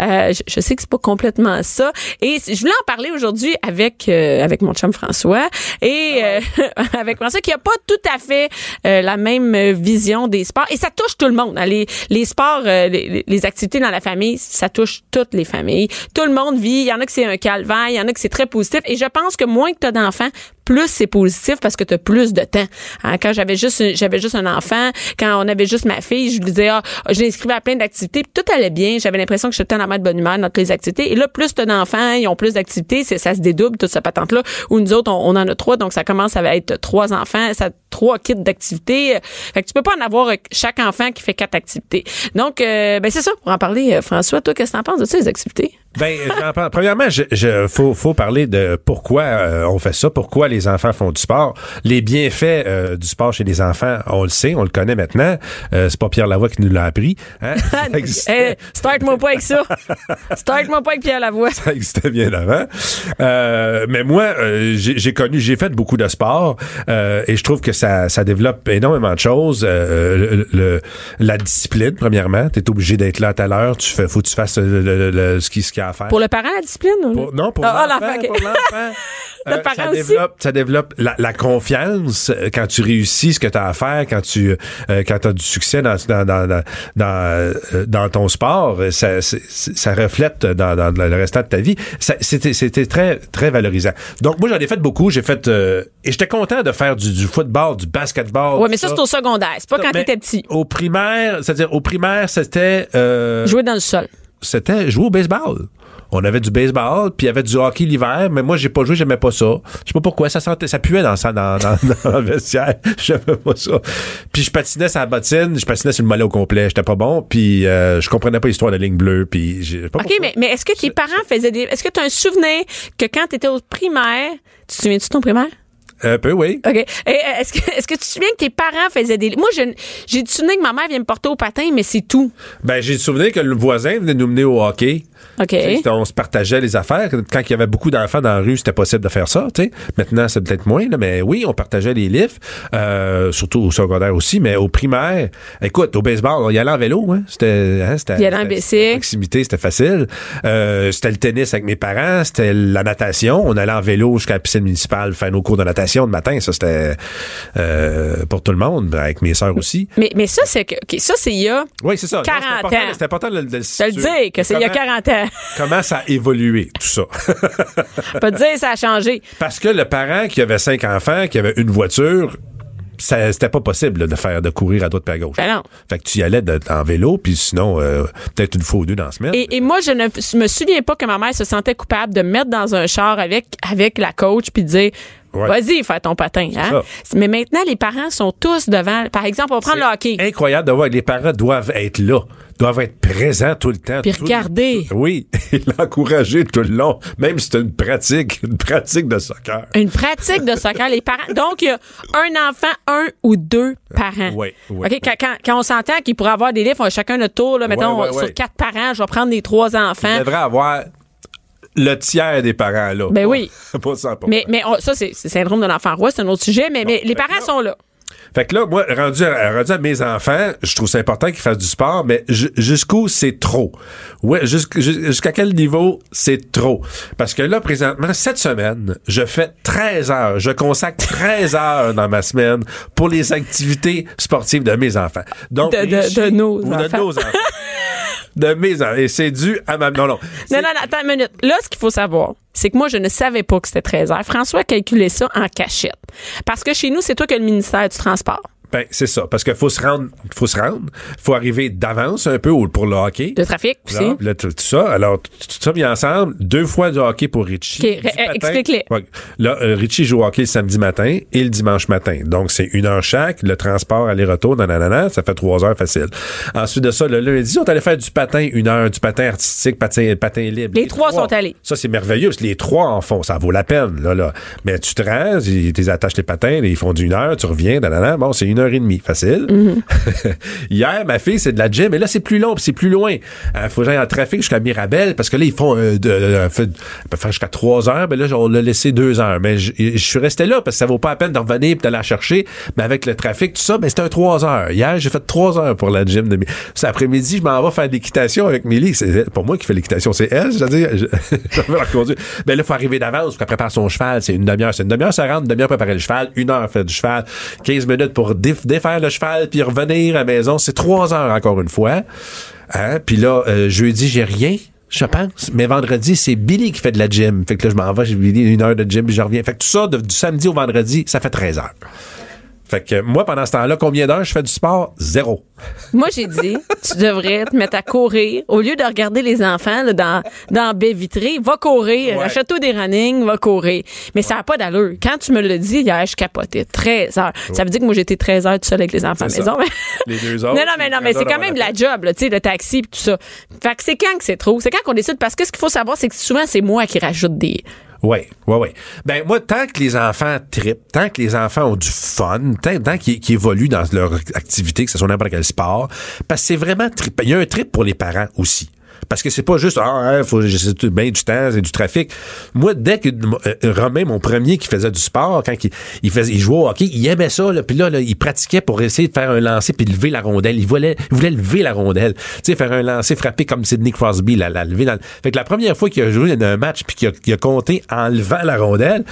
Euh, je, je sais que c'est pas complètement ça. Et je voulais en parler aujourd'hui avec euh, avec mon chum François et euh, avec François qui a pas tout à fait euh, la même vision des sports. Et ça touche tout le monde. hein. Les, les sports, euh, les, les activités dans la famille, ça touche toutes les familles. Tout le monde vit. Il y en a que c'est un calvaire, il y en a que c'est très positif. Et je pense que moins que tu as d'enfants, plus c'est positif parce que tu as plus de temps. Hein, quand j'avais juste j'avais juste un enfant, quand on avait juste ma fille, je lui disais ah, je l'inscrivais à plein d'activités, tout allait bien, j'avais l'impression que j'étais dans ma de bonne humeur dans toutes les activités. Et là plus tu d'enfants, ils ont plus d'activités, c'est ça se dédouble toute cette patente là où nous autres on, en a trois donc ça commence à être trois enfants, ça trois kits d'activités. Fait que tu peux pas en avoir chaque enfant qui fait quatre activités. Donc euh, ben c'est ça pour en parler euh, François, toi qu'est-ce que t'en penses de les activités? Ben, j'en parle. premièrement, je, je- faut, faut parler de pourquoi euh, on fait ça, pourquoi les enfants font du sport. Les bienfaits euh, du sport chez les enfants, on le sait, on le connaît maintenant. Euh, c'est pas Pierre Lavoie qui nous l'a appris. Hein? Eh, start-moi pas avec ça. Start-moi pas avec Pierre Lavoie. ça existait bien avant. Euh, mais moi, euh, j'ai j'ai connu, j'ai fait beaucoup de sport euh, et je trouve que ça, ça développe énormément de choses. Euh, le, le- la discipline, premièrement, t'es obligé d'être là à telle heure. Tu fais, faut que tu fasses le, le- le- ce qui ce qu'il y a à faire. Pour le parent, la discipline? Pour- non, pour Ah, ah, l'enfant. Le Euh, parent ça aussi? développe, ça développe la, la confiance euh, quand tu réussis ce que tu as à faire, quand tu euh, quand as du succès dans dans dans dans, ton sport, ça, ça reflète dans, dans le restant de ta vie. Ça- C'était très très valorisant. Donc moi j'en ai fait beaucoup, j'ai fait euh, et j'étais content de faire du, du football, du basketball. Ouais, mais tout ça, c'est au secondaire. C'est pas quand t'étais petit. Au primaire, c'est-à-dire au primaire, c'était Jouer dans le sol. C'était jouer au baseball. On avait du baseball, puis il y avait du hockey l'hiver, mais moi j'ai pas joué, j'aimais pas ça. Je sais pas pourquoi, ça sentait, ça puait dans ça dans, dans, dans le vestiaire. J'aimais pas ça. Puis je patinais sur la bottine, je patinais sur le mollet au complet, j'étais pas bon, puis euh, je comprenais pas l'histoire de la ligne bleue, puis j'ai pas OK, pourquoi. mais, mais est-ce que tes parents faisaient des. Est-ce que tu as un souvenir que quand tu étais au primaire, tu te souviens-tu de ton primaire? Un peu oui. OK. Euh, est-ce que, est-ce que tu te souviens que tes parents faisaient des. Moi, j'ai du souvenir que ma mère vient me porter au patin, mais c'est tout. Ben j'ai le souvenir que le voisin venait nous mener au hockey. OK. Tu sais, On se partageait les affaires. Quand il y avait beaucoup d'enfants dans la rue, c'était possible de faire ça. tu sais. Maintenant, c'est peut-être moins, là, mais oui, on partageait les livres, euh, surtout au secondaire aussi, mais au primaire, écoute, au baseball, on y allait en vélo. Hein. C'était, hein, c'était, Il y allait en bicycle. proximité, c'était facile. Euh, c'était le tennis avec mes parents, c'était la natation. On allait en vélo jusqu'à la piscine municipale faire nos cours de natation le matin. Ça, c'était euh, pour tout le monde, avec mes sœurs aussi. Mais, mais ça, c'est que, ça, c'est il y a, Oui, c'est ça. Non, 40 c'est important, ans. C'est important de, le- de le dis, que c'est il y a Comment- 40 ans. Comment ça a évolué, tout ça? Pas dire, ça a changé. Parce que le parent qui avait cinq enfants, qui avait une voiture, c'était pas possible là, de faire de courir à droite et à gauche. Ben non. Fait que tu y allais de- en vélo, puis sinon, euh, peut-être une fois ou deux dans la semaine. Et, et moi, je ne me souviens pas que ma mère se sentait coupable de me mettre dans un char avec, avec la coach puis de dire Ouais. Vas-y, fais ton patin. Hein? Mais maintenant, les parents sont tous devant. Par exemple, on va prendre le hockey. Incroyable de voir que les parents doivent être là, doivent être présents tout le temps. Puis regarder. Oui, et l'encourager tout le long, même si c'est une pratique, une pratique de soccer. Une pratique de soccer, les parents. Donc, il y a un enfant, un ou deux parents. Oui, oui. OK, quand, quand- quand on s'entend qu'il pourrait avoir des livres, on a chacun notre tour, là, mettons, sur quatre parents, je vais prendre les trois enfants. Il devrait avoir le tiers des parents là. Ben oui. Pas 100%. Mais, mais on- ça, c'est c'est le syndrome de l'enfant roi, c'est un autre sujet, mais, mais les parents sont là. Fait que là, moi, rendu à, rendu à mes enfants, je trouve ça important qu'ils fassent du sport, mais ju- jusqu'où c'est trop? Ouais, jusqu'- jus- jusqu'à quel niveau c'est trop? Parce que là, présentement, cette semaine, je fais 13 heures. Je consacre 13 heures dans ma semaine pour les activités sportives de mes enfants. Donc, De- de- Richie- de nos enfants. De nos enfants. De mes. Et c'est dû à ma... Non, non. Non, non, attends une minute. Là, ce qu'il faut savoir, c'est que moi, je ne savais pas que c'était 13 heures. François a calculé ça en cachette. Parce que chez nous, c'est toi qui as le ministère du Transport. Ben, c'est ça. Parce qu'il faut se rendre, faut se rendre. Faut arriver d'avance un peu pour le hockey. De trafic aussi. Tout, ça. Alors, tout, tout ça mis ensemble, deux fois du hockey pour Richie. OK, Du euh, explique-les. Là, euh, Richie joue au hockey le samedi matin et le dimanche matin. Donc, c'est une heure chaque. Le transport, aller-retour, nanana, ça fait trois heures facile. Ensuite de ça, le lundi, on est allé faire du patin, une heure, du patin artistique, patin, patin libre. Les trois sont allés. Ça, c'est merveilleux, parce que les trois en font. Ça vaut la peine, là, là. Mais tu te rends, ils ils attaches les patins, ils font d'une heure, tu reviens, nanana. Bon, c'est une heure et demie. Facile. Hier, ma fille, c'est de la gym, et là, c'est plus long, puis c'est plus loin. Il faut que j'aille en trafic jusqu'à Mirabel, parce que là, ils font, euh, de, euh, fait- faire jusqu'à trois heures, mais là, on l'a laissé deux heures. Mais je suis resté là, parce que ça vaut pas la peine de revenir et d'aller la chercher. Mais avec le trafic, tout ça, ben, c'était un trois heures. Hier, j'ai fait trois heures pour la gym. De Cet après-midi, je m'en vais faire de l'équitation avec Milly. C'est pas moi qui fais l'équitation, c'est elle, je veux dire. Je, je vais la conduire. Ben là, il faut arriver d'avance, pour qu'elle prépare son cheval. C'est une demi-heure. C'est une demi-heure, ça rentre, une demi-heure préparer le cheval, une heure faire du cheval, 15 minutes pour déf- défaire le cheval, puis revenir à la maison. C'est trois heures encore une fois. Hein? Puis là, euh, jeudi, j'ai rien. Je pense. Mais vendredi, c'est Billy qui fait de la gym. Fait que là, je m'en vais, j'ai Billy une heure de gym, puis je reviens. Fait que tout ça, de- du samedi au vendredi, ça fait 13 heures. Fait que moi, pendant ce temps-là, combien d'heures je fais du sport? Zéro. Moi, j'ai dit, tu devrais te mettre à courir. Au lieu de regarder les enfants là, dans, dans la baie vitrée, va courir. Ouais. Achète-toi des running, va courir. Mais ça n'a pas d'allure. Quand tu me l'as dit hier, je capotais. 13 heures. Ça veut dire que moi, j'étais 13 heures tout seul avec les enfants à la maison. Les deux autres, Non, non, mais non, mais 13 c'est quand heures même de la job, là, tu sais, le taxi et tout ça. Fait que c'est quand que c'est trop? C'est quand qu'on décide? Parce que ce qu'il faut savoir, c'est que souvent, c'est moi qui rajoute des. Oui, oui, oui. Ben moi, tant que les enfants tripent, tant que les enfants ont du fun, tant, qu'ils évoluent dans leur activité, que ce soit n'importe quel sport, parce que c'est vraiment trip. Il y a un trip pour les parents aussi. Parce que c'est pas juste ah hein, faut ben du temps, c'est du trafic. Moi dès que euh, Romain mon premier qui faisait du sport quand il, il faisait il jouait au hockey, il aimait ça là, puis là, là, il pratiquait pour essayer de faire un lancer puis lever la rondelle, il voulait il voulait lever la rondelle. Tu sais faire un lancer frappé comme Sidney Crosby la, la lever dans le- Fait que la première fois qu'il a joué dans un match puis qu'il a, a compté en levant la rondelle,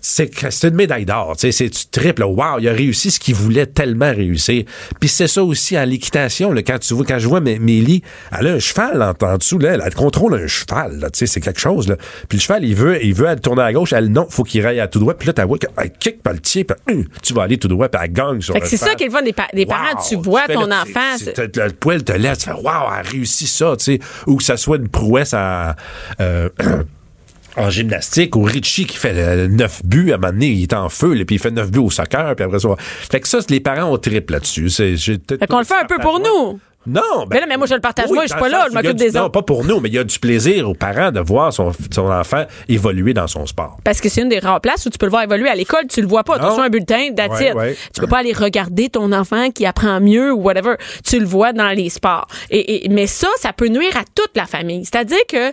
c'est une médaille d'or, tu sais c'est du triple. Wow, il a réussi ce qu'il voulait tellement réussir. Puis c'est ça aussi en l'équitation quand tu vois quand je vois Mé- Mélie, elle a un cheval en, en dessous là, elle, elle contrôle un cheval là, tu sais c'est quelque chose là. Puis le cheval, il veut il veut aller tourner à gauche, elle non, faut qu'il raille à tout droit. Puis là tu vois qu'elle kick par le tien, puis hum, tu vas aller tout droit puis elle gagne sur Fait le c'est ça qui est le fun des, pa- des parents. Wow! Tu vois ton enfant. Le poil te lève, tu fais Waouh, elle a réussi ça, tu sais. Ou que ça soit une prouesse à. euh, En gymnastique, ou Richie qui fait euh, 9 buts, à un moment donné, il est en feu, là, puis il fait 9 buts au soccer, puis après ça. Fait que ça, les parents ont triple là-dessus. Fait qu'on le fait un peu pour nous. Non, ben, Mais là, mais moi, je le partage. oui, Moi, je suis dans pas là, je m'occupe du- des Non, autres. pas pour nous, mais il y a du plaisir aux parents de voir son, son enfant évoluer dans son sport. Parce que c'est une des rares places où tu peux le voir évoluer. À l'école, tu le vois pas. Tu Non. reçois un bulletin, that's Ouais, ouais. Tu peux pas aller regarder ton enfant qui apprend mieux ou whatever. Tu le vois dans les sports. Et, et- mais ça, ça peut nuire à toute la famille. C'est-à-dire que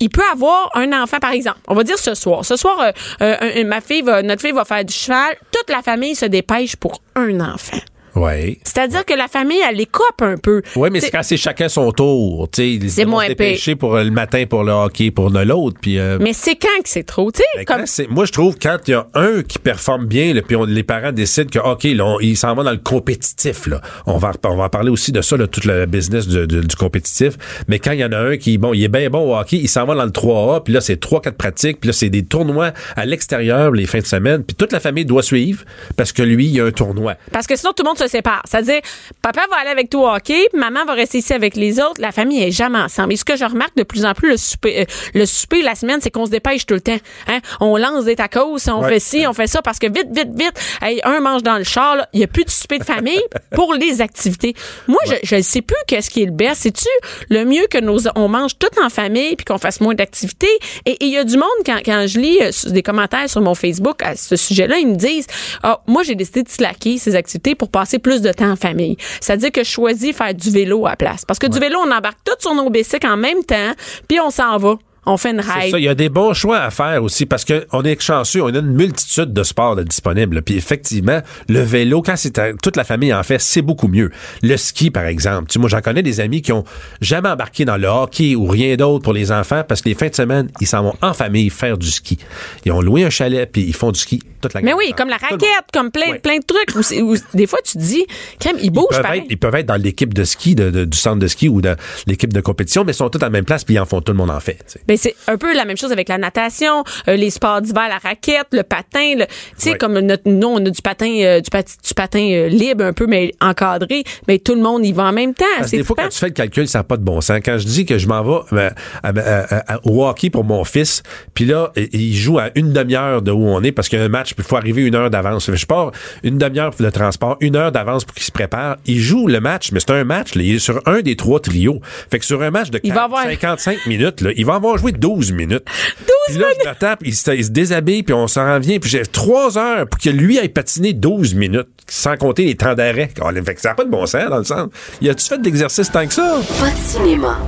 il peut avoir un enfant, par exemple. On va dire ce soir. Ce soir, euh, euh, ma fille va, notre fille va faire du cheval. Toute la famille se dépêche pour un enfant. Oui. C'est-à-dire que la famille, elle les coupe un peu. Oui, mais C'est- quand c'est chacun son tour. tu sais, C'est moins dépêcher pour euh, le matin pour le hockey, pour l'autre. Puis, euh, Mais c'est quand que c'est trop, tu sais? Ben, comme- moi, je trouve quand il y a un qui performe bien, là, puis on- les parents décident que, OK, là, on- il s'en va dans le compétitif. Là. On, va, on va en parler aussi de ça, là, tout le business du, du- du compétitif. Mais quand il y en a un qui, bon, il est bien bon au hockey, il s'en va dans le 3A, puis là, c'est 3-4 pratiques, puis là, c'est des tournois à l'extérieur les fins de semaine, puis toute la famille doit suivre parce que lui, il y a un tournoi. Parce que sinon, tout le monde se sépare. C'est-à-dire, papa va aller avec toi au hockey, maman va rester ici avec les autres. La famille est jamais ensemble. Et ce que je remarque de plus en plus, le souper, euh, le souper la semaine, c'est qu'on se dépêche tout le temps. Hein? On lance des tacos, on Ouais. fait ci, on fait ça, parce que vite, vite, vite, hey, un mange dans le char, il n'y a plus de souper de famille pour les activités. Moi, je ne sais plus qu'est-ce qui est le best. C'est-tu le mieux que nos, on mange tout en famille puis qu'on fasse moins d'activités? Et il y a du monde, quand, quand je lis euh, des commentaires sur mon Facebook à ce sujet-là, ils me disent, ah, moi, j'ai décidé de slacker ces activités pour passer plus de temps en famille. C'est-à-dire que je choisis faire du vélo à la place. Parce que du vélo, on embarque tout sur nos bicycles en même temps, puis on s'en va. On fait une C'est ride. ça, il y a des bons choix à faire aussi parce que on est chanceux, on a une multitude de sports disponibles. Puis effectivement, le vélo, quand c'est toute la famille en fait, c'est beaucoup mieux. Le ski, par exemple. Tu moi, j'en connais des amis qui ont jamais embarqué dans le hockey ou rien d'autre pour les enfants parce que les fins de semaine, ils s'en vont en famille faire du ski. Ils ont loué un chalet puis ils font du ski toute la Mais oui, comme la raquette, comme plein, de trucs. Où où des fois, tu te dis, Crème, ils bougent Ils peuvent, être, ils peuvent être dans l'équipe de ski de- de- du centre de ski ou de l'équipe de compétition, mais ils sont tous à la même place puis ils en font tout le monde en fait. Ben c'est un peu la même chose avec la natation, euh, les sports d'hiver, la raquette, le patin. Tu sais, comme notre, nous, on a du patin, euh, du, du patin euh, libre un peu, mais encadré. Mais tout le monde y va en même temps. Parce des fois, quand tu fais le calcul, ça n'a pas de bon sens. Quand je dis que je m'en vais euh, à- à- à- au hockey pour mon fils, puis là, il- joue à une demi-heure de où on est parce qu'il y a un match, puis il faut arriver une heure d'avance. Je pars une demi-heure pour le transport, une heure d'avance pour qu'il se prépare. Il joue le match, mais c'est un match. là. il est sur un des trois trios. Fait que sur un match de Il va avoir- 55 minutes, là, il va avoir joué 12 minutes. 12 puis là, je le tape, il se, il se déshabille, puis on s'en revient. Puis j'ai trois heures pour que lui aille patiner 12 minutes, sans compter les temps d'arrêt. Oh, ça n'a pas de bon sens, dans le sens. Y a-tu fait de l'exercice tant que ça? Pas de cinéma,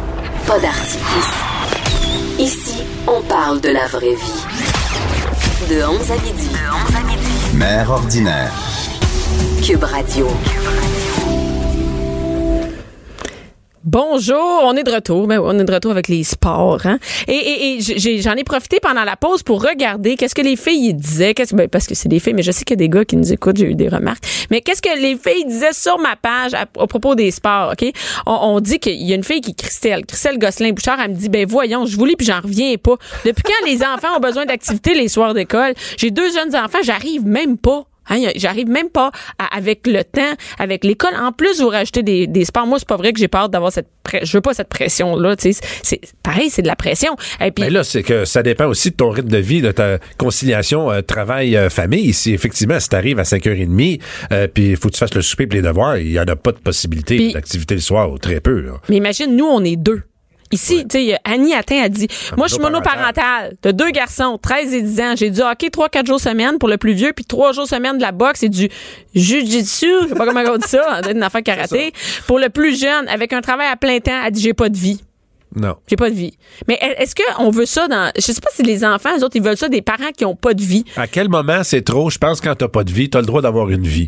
pas d'artifice. Ici, on parle de la vraie vie. De 11 à midi. De 11 à midi. Mère ordinaire. Cube Radio. Bonjour, on est de retour. Ben, on est de retour avec les sports. Hein? Et, et, et j'en ai profité pendant la pause pour regarder qu'est-ce que les filles disaient. Qu'est-ce, ben, parce que c'est des filles, mais je sais qu'il y a des gars qui nous écoutent, j'ai eu des remarques. Mais qu'est-ce que les filles disaient sur ma page à, propos des sports, OK? On, on dit qu'il y a une fille qui Christelle. Christelle Gosselin-Bouchard, elle me dit, ben voyons, je vous lis puis j'en reviens pas. Depuis quand les enfants ont besoin d'activités les soirs d'école? J'ai deux jeunes enfants, j'arrive même pas. Hein, J'arrive même pas à- avec le temps, avec l'école. En plus, vous rajoutez des, des sports. Moi, c'est pas vrai que j'ai peur d'avoir cette je veux pas cette pression là. C'est pareil, c'est de la pression. Et puis Mais là, c'est que ça dépend aussi de ton rythme de vie, de ta conciliation euh, travail-famille. si effectivement, si t'arrives à 5h30, euh, puis il faut que tu fasses le souper et les devoirs, il y en a pas de possibilité d'activité le soir ou très peu. là. Mais imagine, nous, on est deux. Ici, tu sais, Annie Attin a dit, moi, je suis monoparentale, de deux garçons, 13 et 10 ans. J'ai du hockey 3-4 jours semaine pour le plus vieux, puis 3 jours semaine de la boxe et du jujitsu, je sais pas comment on dit ça, une affaire karaté. Pour le plus jeune, avec un travail à plein temps, elle dit, j'ai pas de vie. Non. J'ai pas de vie. Mais est-ce qu'on veut ça dans. Je sais pas si les enfants, eux autres, ils veulent ça des parents qui ont pas de vie. À quel moment c'est trop? Je pense que quand t'as pas de vie, t'as le droit d'avoir une vie.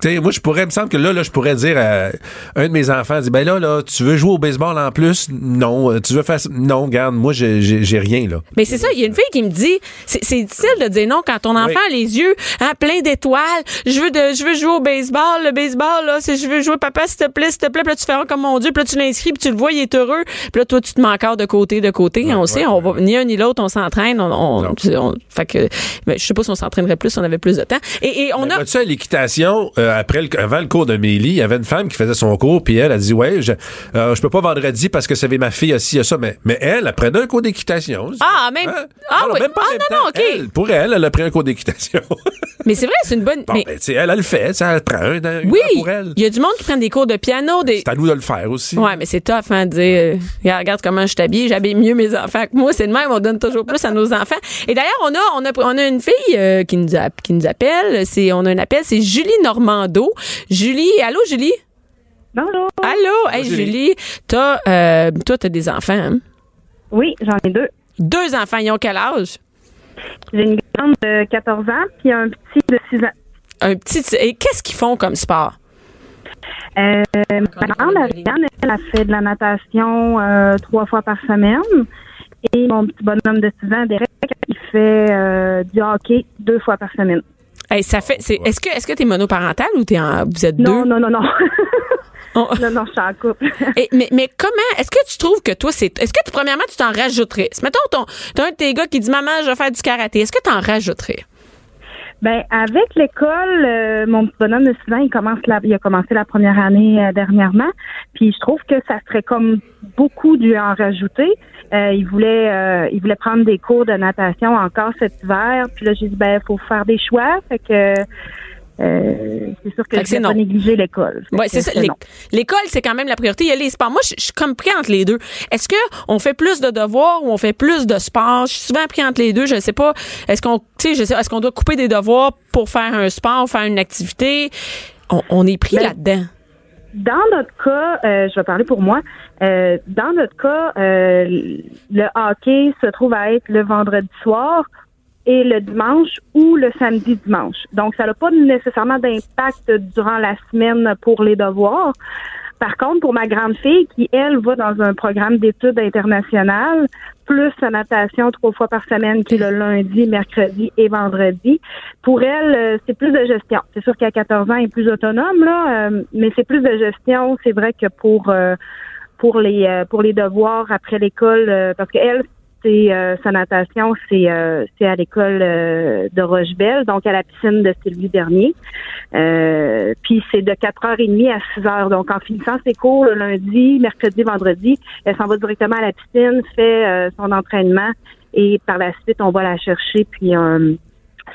Tu sais, moi, je pourrais, il me semble que là, là, je pourrais dire à un de mes enfants, dit, ben là, là, tu veux jouer au baseball en plus? Non. Tu veux faire, non, garde, moi, j'ai, rien, là. Mais c'est ça, il y a une fille qui me dit, c'est difficile de dire non quand ton enfant a les yeux hein, pleins d'étoiles. Je veux de, je veux jouer au baseball. Le baseball, là, je veux jouer, papa, s'il te plaît, s'il te plaît. Puis là, tu fais oh, comme mon Dieu. Puis là, tu l'inscris, puis tu le vois, il est heureux. Puis là, toi, tu te mets encore de côté, de côté. on sait, on va ni un ni l'autre, on s'entraîne. On, on, on- fait que, ben, je sais pas si on s'entraînerait plus si on avait plus de temps. Et, et on a. à l'équitation, euh, après le, avant le cours de Mélie, il y avait une femme qui faisait son cours, puis elle a dit, ouais, je, euh, je peux pas vendredi parce que ça avait ma fille aussi, il y a ça. Mais, mais elle, elle prenait un cours d'équitation. Ah, même- ah non, non, oui. même pas Ah, même non, non, OK. Elle, pour elle, elle a pris un cours d'équitation. Mais c'est vrai, c'est une bonne. Bon, mais- ben, elle, elle le fait, sais, elle prend un, une oui, pour elle. il y a du monde qui prend des cours de piano. Des... C'est à nous de le faire aussi. Ouais, mais c'est tough, hein, de dire, euh, regarde, comment je t'habille, j'habille mieux mes enfants que moi. C'est de même, on donne toujours plus à nos enfants. Et d'ailleurs, on a, on a, on a une fille euh, qui nous a- qui nous appelle. C'est, on a un appel, c'est Julie Julie, allô, Julie? Bonjour. Allô, hey, Julie. Julie, t'as, euh, toi, t'as des enfants, hein? Oui, j'en ai deux. Deux enfants, ils ont quel âge? J'ai une grande de 14 ans puis un petit de 6 ans. Un petit, et qu'est-ce qu'ils font comme sport? Euh, ma grande, Ariane, elle a fait de la natation euh, trois fois par semaine. Et mon petit bonhomme de 6 ans, Derek, il fait euh, du hockey deux fois par semaine. Hey, ça fait, est-ce que, est-ce que t'es monoparental ou t'es en, vous êtes Non, deux? non, non, non. Oh. non, non, je suis en couple. Et- mais, mais comment, est-ce que tu trouves que toi, c'est. Est-ce que, premièrement, tu t'en rajouterais? Mettons, ton, t'as un de tes gars qui dit Maman, je vais faire du karaté. Est-ce que t'en rajouterais? Ben avec l'école, euh, mon petit bonhomme de 6 ans, il commence la, il a commencé la première année euh, dernièrement. Puis je trouve que ça serait comme beaucoup dû en rajouter. Euh, il voulait euh, il voulait prendre des cours de natation encore cet hiver. Puis là j'ai dit ben faut faire des choix. Fait que euh, c'est sûr que Fait je pas négliger l'école. C'est ça. L'école, c'est quand même la priorité. Il y a les sports. Moi, je je suis comme pris entre les deux. Est-ce que on fait plus de devoirs ou on fait plus de sport? Je suis souvent pris entre les deux. Je sais pas. Est-ce qu'on, tu sais, est-ce qu'on doit couper des devoirs pour faire un sport, faire une activité? On, on est pris Mais- là-dedans. Dans notre cas, euh, je vais parler pour moi. euh, dans notre cas, le hockey se trouve à être le vendredi soir et le dimanche ou le samedi dimanche. Donc, ça n'a pas nécessairement d'impact durant la semaine pour les devoirs. Par contre, pour ma grande fille, qui, elle, va dans un programme d'études internationales, plus sa natation trois fois par semaine, qui est le lundi, mercredi et vendredi, pour elle, euh, c'est plus de gestion. C'est sûr qu'à 14 ans, elle est plus autonome, là, euh, mais c'est plus de gestion. C'est vrai que pour euh, pour les pour les devoirs après l'école, parce qu'elle, c'est euh, sa natation, c'est euh, c'est à l'école euh, de Rochebelle, donc à la piscine de Sylvie Bernier. Euh, puis c'est de 4h30 à 6h. Donc en finissant ses cours le lundi, mercredi, vendredi, elle s'en va directement à la piscine, fait euh, son entraînement et par la suite on va la chercher puis euh,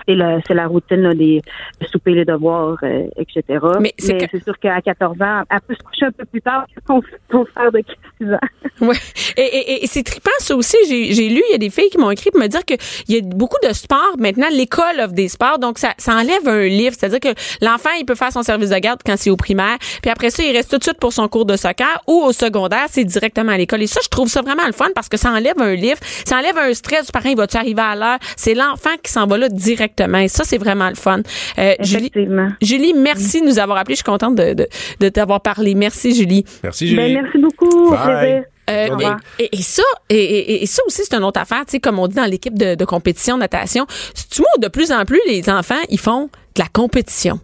c'est la, c'est la routine là, des de souper, les devoirs, euh, etc. Mais c'est que- sûr qu'à 14 ans, elle peut se coucher un peu plus tard que son, son frère de 6 ans. Ouais. Et, et, et c'est trippant, ça aussi. J'ai, j'ai lu, il y a des filles qui m'ont écrit pour me dire qu'il y a beaucoup de sports. Maintenant, l'école offre des sports. Donc, ça, ça enlève un livre. C'est-à-dire que l'enfant, il peut faire son service de garde quand c'est au primaire. Puis après ça, il reste tout de suite pour son cours de soccer ou au secondaire, c'est directement à l'école. Et ça, je trouve ça vraiment le fun parce que ça enlève un livre. Ça enlève un stress du parent. Il va-tu arriver à l'heure? C'est l'enfant qui s'en va là directement. Et ça, c'est vraiment le fun. Euh, Julie, Effectivement. Julie, merci de nous avoir appelé. Je suis contente de, de, de t'avoir parlé. Merci, Julie. Merci, Julie. Ben, merci beaucoup. Au Bye. Euh, Au revoir. et, et ça, et, et- et ça aussi, c'est une autre affaire, tu sais, comme on dit dans l'équipe de, de compétition de natation. Tu vois, de plus en plus, les enfants, ils font de la compétition.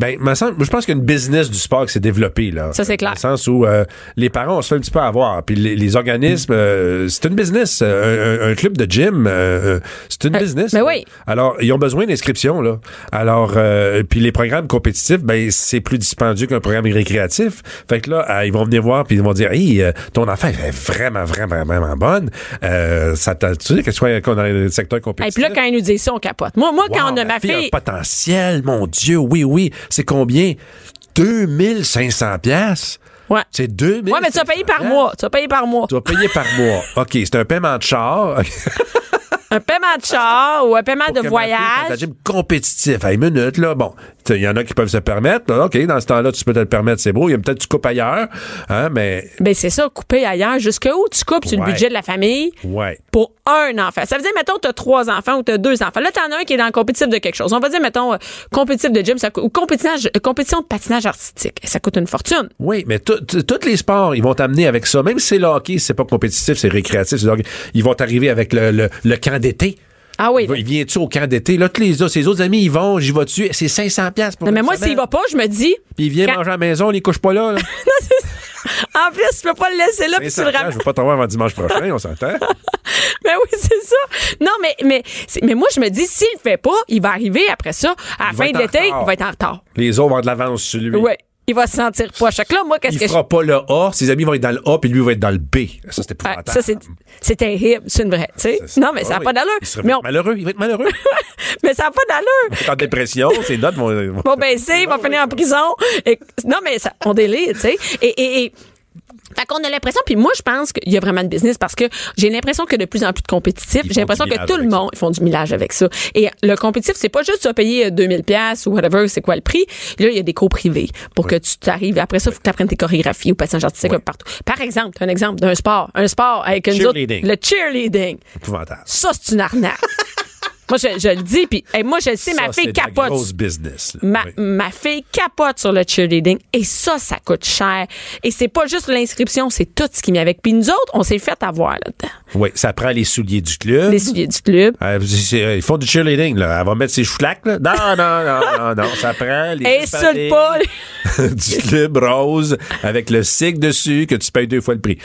Ben, me semble- je pense qu'il y a une business du sport qui s'est développée, là. Ça, c'est clair. Dans le sens où euh, les parents, on se fait un petit peu avoir. Puis les, les organismes, euh, c'est une business. Euh, Un, un- un club de gym, euh, euh, c'est une Euh, business. oui. Alors, ils ont besoin d'inscription, là. Alors, euh, puis les programmes compétitifs, ben, c'est plus dispendieux qu'un programme récréatif. Fait que là, ils vont venir voir puis ils vont dire, hey, euh, ton enfant elle est vraiment, vraiment, vraiment bonne. Euh, ça t'a, tu sais, que tu sois dans le secteur Et compétitif. puis là, quand ils nous disent ça, on capote. Moi, moi quand on a ma fille a fille, un potentiel, mon Dieu, oui, oui. C'est combien? 2500 pièces. ouais. C'est 2000. Ouais, mais tu vas payer par mois. Tu vas payer par mois. Tu vas payer par mois. OK, c'est un paiement de char. Un paiement de char ou un paiement Pour de voyage. un gym compétitif. À une minute, là, bon. Il y en a qui peuvent se permettre. là. OK, dans ce temps-là, tu peux te le permettre, c'est beau. Il y a peut-être que tu coupes ailleurs. Hein, mais, Ben, c'est ça, couper ailleurs. Jusqu'où tu coupes sur le budget de la famille ouais. pour un enfant. Ça veut dire, mettons, t'as trois enfants ou t'as deux enfants. Là, t'en as un qui est dans le compétitif de quelque chose. On va dire, mettons, euh, compétitif de gym ça, coûte- ou compétition, compétition de patinage artistique. Ça coûte une fortune. Oui, mais tous les sports, ils vont t'amener avec ça. Même si c'est le hockey, c'est pas compétitif, c'est récréatif, c'est ils vont t'arriver avec le, le, le camp d'été. Ah oui. Il vient-tu au camp d'été? Là, tous les autres, ses autres amis, ils vont, j'y vais-tu? C'est 500 pièces pour Non, mais moi, s'il va pas, je me dis, Puis il vient Quand- manger à la maison, on les couche pas là. là. en plus, tu peux pas le laisser là, puis tu 500 le ramènes. je veux pas t'avoir avant dimanche prochain, on s'entend. Ben oui, c'est ça. Non, mais, mais, c'est- mais moi, je me dis, s'il le fait pas, il va arriver après ça, à la Il fin de l'été, il va être en retard. Les autres vont avoir de l'avance sur lui. Ouais. Il va se sentir poche. Là, moi, qu'est-ce Il que je fera pas le A, ses amis vont être dans le A, puis lui va être dans le B. Ça, c'était Ah, ça, c'est, terrible. C'est une vraie, tu sais. Ça, Non, mais ça n'a pas d'allure. Il sera on- malheureux, il va être malheureux. mais ça n'a pas d'allure. en dépression, ses notes vont. vont- Bon, ben, c'est, il va finir en prison. Et- non, mais ça, on délire, tu sais. Et, et, et fait qu'on a l'impression, puis moi, je pense qu'il y a vraiment de business parce que j'ai l'impression que de plus en plus de compétitifs, j'ai l'impression que tout le monde, ils font du millage avec ça. Et le compétitif, c'est pas juste tu vas payer euh, 2000 pièces ou whatever, c'est quoi le prix? Là, il y a des cours privés pour que tu t'arrives. Après ça, il faut que tu apprennes tes chorégraphies ou passage artistique Ouais. partout. Par exemple, un exemple d'un sport. Un sport avec une autre, Cheerleading. le cheerleading. épouvantable. Ça, c'est une arnaque. Moi, je, je le dis, puis hey, moi, je le sais, Ça, ma fille capote. grosse business. là. Ma, Oui. ma fille capote sur le cheerleading et ça, ça coûte cher. Et c'est pas juste l'inscription, c'est tout ce qui vient avec. Puis nous autres, on s'est fait avoir là-dedans. Oui, ça prend les souliers du club. Les souliers du club. Euh, c'est- ils font du cheerleading, là. Elle va mettre ses chouflacs, là. Non, non, non, non, non. Ça prend les Insulte pas. du club rose avec le sigle dessus que tu payes deux fois le prix.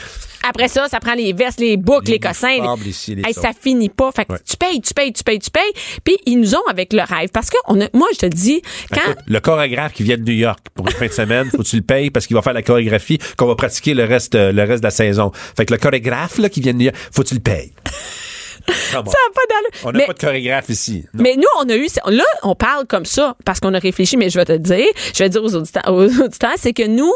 Après ça, ça prend les vestes, les boucles, Les les, cossins. les- les Hey, ça. ça finit pas. Fait que Ouais. tu payes, tu payes, tu payes, tu payes. Puis ils nous ont avec le rêve. Parce que on a, moi, je te dis, quand, Écoute, le chorégraphe qui vient de New York pour une fin de semaine, faut que tu le payes parce qu'il va faire la chorégraphie qu'on va pratiquer le reste, euh, le reste de la saison. Fait que le chorégraphe là, qui vient de New York, faut que tu le payes. Ça n'a pas d'allure. On n'a pas de chorégraphe ici. Non. Mais nous, on a eu, là, on parle comme ça parce qu'on a réfléchi, mais je vais te dire, je vais dire aux auditeurs, aux auditeurs c'est que nous,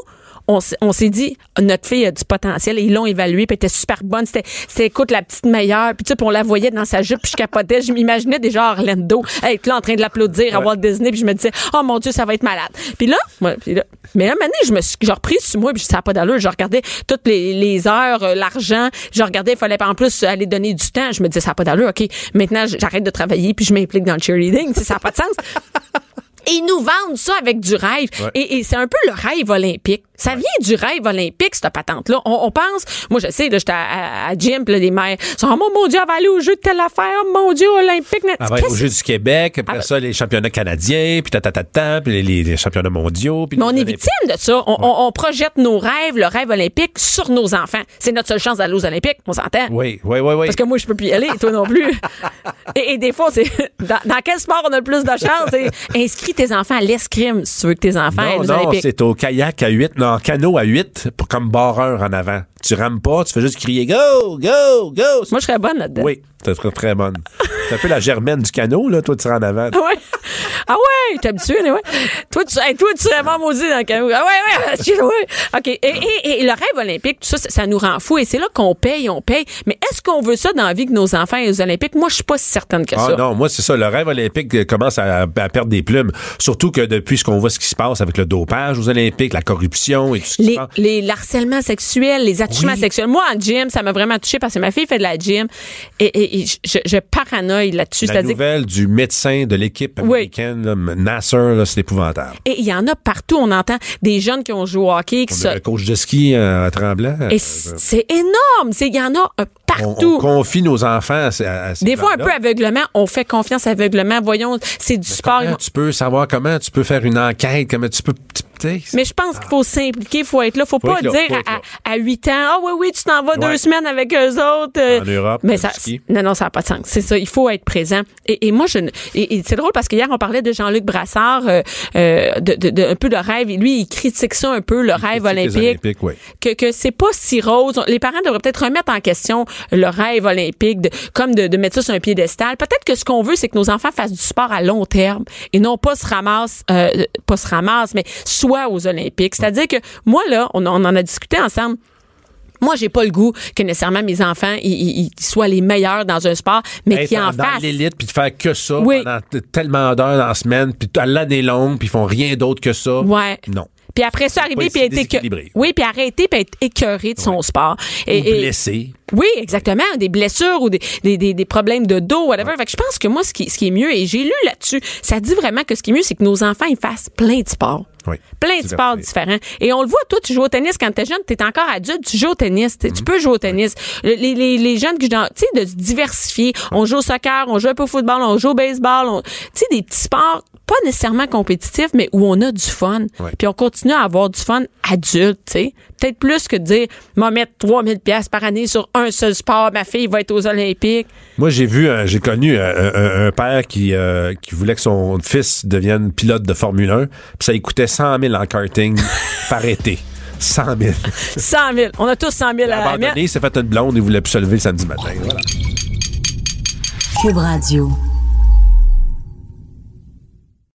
on, s'est dit, notre fille a du potentiel et ils l'ont évaluée, puis elle était super bonne. C'était, écoute, la petite meilleure. Puis tu sais, puis on la voyait dans sa jupe, puis je capotais. Je m'imaginais déjà Orlando être là en train de l'applaudir à Walt Disney, puis je me disais, oh mon Dieu, ça va être malade. Puis là, puis là mais là, maintenant, je me suis j'ai repris sur moi, puis ça n'a pas d'allure. Je regardais toutes les, les heures, euh, l'argent. Je regardais, il fallait en plus aller donner du temps. Je me disais, ça n'a pas d'allure. OK, maintenant, j'arrête de travailler, puis je m'implique dans le cheerleading. Ça n'a pas de sens. Et ils nous vendent ça avec du rêve. Ouais. Et, et c'est un peu le rêve olympique. Ça vient du rêve olympique, cette patente-là. On, on pense, moi je sais, là, j'étais à, à, à gym, puis là, les mères sont, oh mon Dieu, elle va aller au jeu de telle affaire, oh mon Dieu, olympique. Ah ouais, au Jeux du Québec, après Ah, ça, les championnats canadiens, puis ta, ta, ta, ta, puis les, les championnats mondiaux. Puis Mais on les est victime de ça. On, on- on projette nos rêves, le rêve olympique, sur nos enfants. C'est notre seule chance d'aller aux Olympiques, on s'entend. Oui, oui, oui, oui. Parce que moi, je peux plus y aller, toi non plus. et, et des fois, c'est dans, dans quel sport on a le plus de chance? C'est inscris tes enfants à l'escrime si tu veux que tes enfants non, non, c'est au kayak à 8, non, en canot à 8, pour, comme barreur en avant. Tu rames pas, tu fais juste crier go, go, go. Moi, je serais bonne là-dedans. Oui, ça serait très bonne. C'est un peu la germaine du canot, là, toi, tu seras en avant. Ouais. Ah ouais, t'es habitué, mais ouais. Toi, tu, hey, toi, tu serais vraiment maudit dans le canot. Ah ouais, ouais, tu- ouais. OK. Et, et, et le rêve olympique, tout ça, ça, nous rend fou. Et c'est là qu'on paye, on paye. Mais est-ce qu'on veut ça dans la vie que nos enfants aient aux Olympiques? Moi, je suis pas si certaine que Ah ça. non, moi c'est ça. Le rêve olympique euh, commence à, à perdre des plumes. Surtout que depuis ce qu'on voit ce qui se passe avec le dopage aux Olympiques, la corruption et tout ce qui se Les, passe. les harcèlements sexuels, les Oui. sexuels. Moi, en gym, ça m'a vraiment touché parce que ma fille fait de la gym et, et- et je, je paranoïe là-dessus. La nouvelle du médecin de l'équipe américaine, Nasser, là, c'est épouvantable. et il y en a partout. On entend des jeunes qui ont joué au hockey, qui On a le coach de ski euh, à Tremblant. et euh, c- c'est énorme. Il y en a euh, on, partout. on confie nos enfants à, ces- à ces Des fois, un peu aveuglement. On fait confiance aveuglement. Voyons, c'est du sport. Comment tu peux savoir comment tu peux faire une enquête, comment tu peux. tu- Mais je pense qu'il faut s'impliquer, il faut être là. Faut, Faut pas là, dire à, à, 8 ans, ah oui, oui, tu t'en vas Ouais. deux semaines avec eux autres. euh, En Europe, Mais ça, ski. non, non, ça n'a pas de sens. C'est ça, il faut être présent. Et, et moi, je, et, et c'est drôle parce qu'hier, on parlait de Jean-Luc Brassard, euh, euh, de, de, de- un peu de rêve. Et lui, il critique ça un peu, le rêve olympique. Oui. Que, que c'est pas si rose. Les parents devraient peut-être remettre en question le rêve olympique, de, comme de, de mettre ça sur un piédestal. Peut-être que ce qu'on veut, c'est que nos enfants fassent du sport à long terme et non pas se ramassent, euh, pas se ramassent, mais soit aux Olympiques. C'est-à-dire que moi, là, on, on en a discuté ensemble. Moi, j'ai pas le goût que nécessairement mes enfants ils, soient les meilleurs dans un sport, mais qu'ils en dans fassent. l'élite puis de faire que ça Oui. pendant tellement d'heures dans la semaine puis à l'année longue puis ils font rien d'autre que ça. Ouais. Non. Puis après ça, arriver puis être écœuré. déséquilibré. Oui, puis arrêter puis être écœuré de son sport. Ou Et, et- blessé. Oui, exactement. Des blessures ou des, des, des, des problèmes de dos, whatever. Fait que je pense que moi, ce qui, ce qui est mieux, et j'ai lu là-dessus, ça dit vraiment que ce qui est mieux, c'est que nos enfants, ils fassent plein de sports. Oui. Plein de sports différents. Et on le voit, toi, tu joues au tennis quand t'es jeune, t'es encore adulte, tu joues au tennis, tu Mm-hmm. tu peux jouer au tennis. Le- Les, les, les jeunes qui jouent tu sais, de se diversifier. On joue au soccer, on joue un peu au football, on joue au baseball, on- tu sais, des petits sports pas nécessairement compétitif, mais où on a du fun. Ouais. Puis on continue à avoir du fun adulte, tu sais. Peut-être plus que de dire, m'a mettre 3000 pièces par année sur un seul sport, ma fille va être aux Olympiques. Moi, j'ai vu, euh, j'ai connu euh, un, un père qui, euh, qui voulait que son fils devienne pilote de Formule 1, puis ça lui coûtait 100 000 en karting par été. 100 000. 100 000. On a tous 100 000 Il a à mettre. abandonné, il s'est fait une blonde, il voulait plus se lever le samedi matin. Voilà. Cube Radio.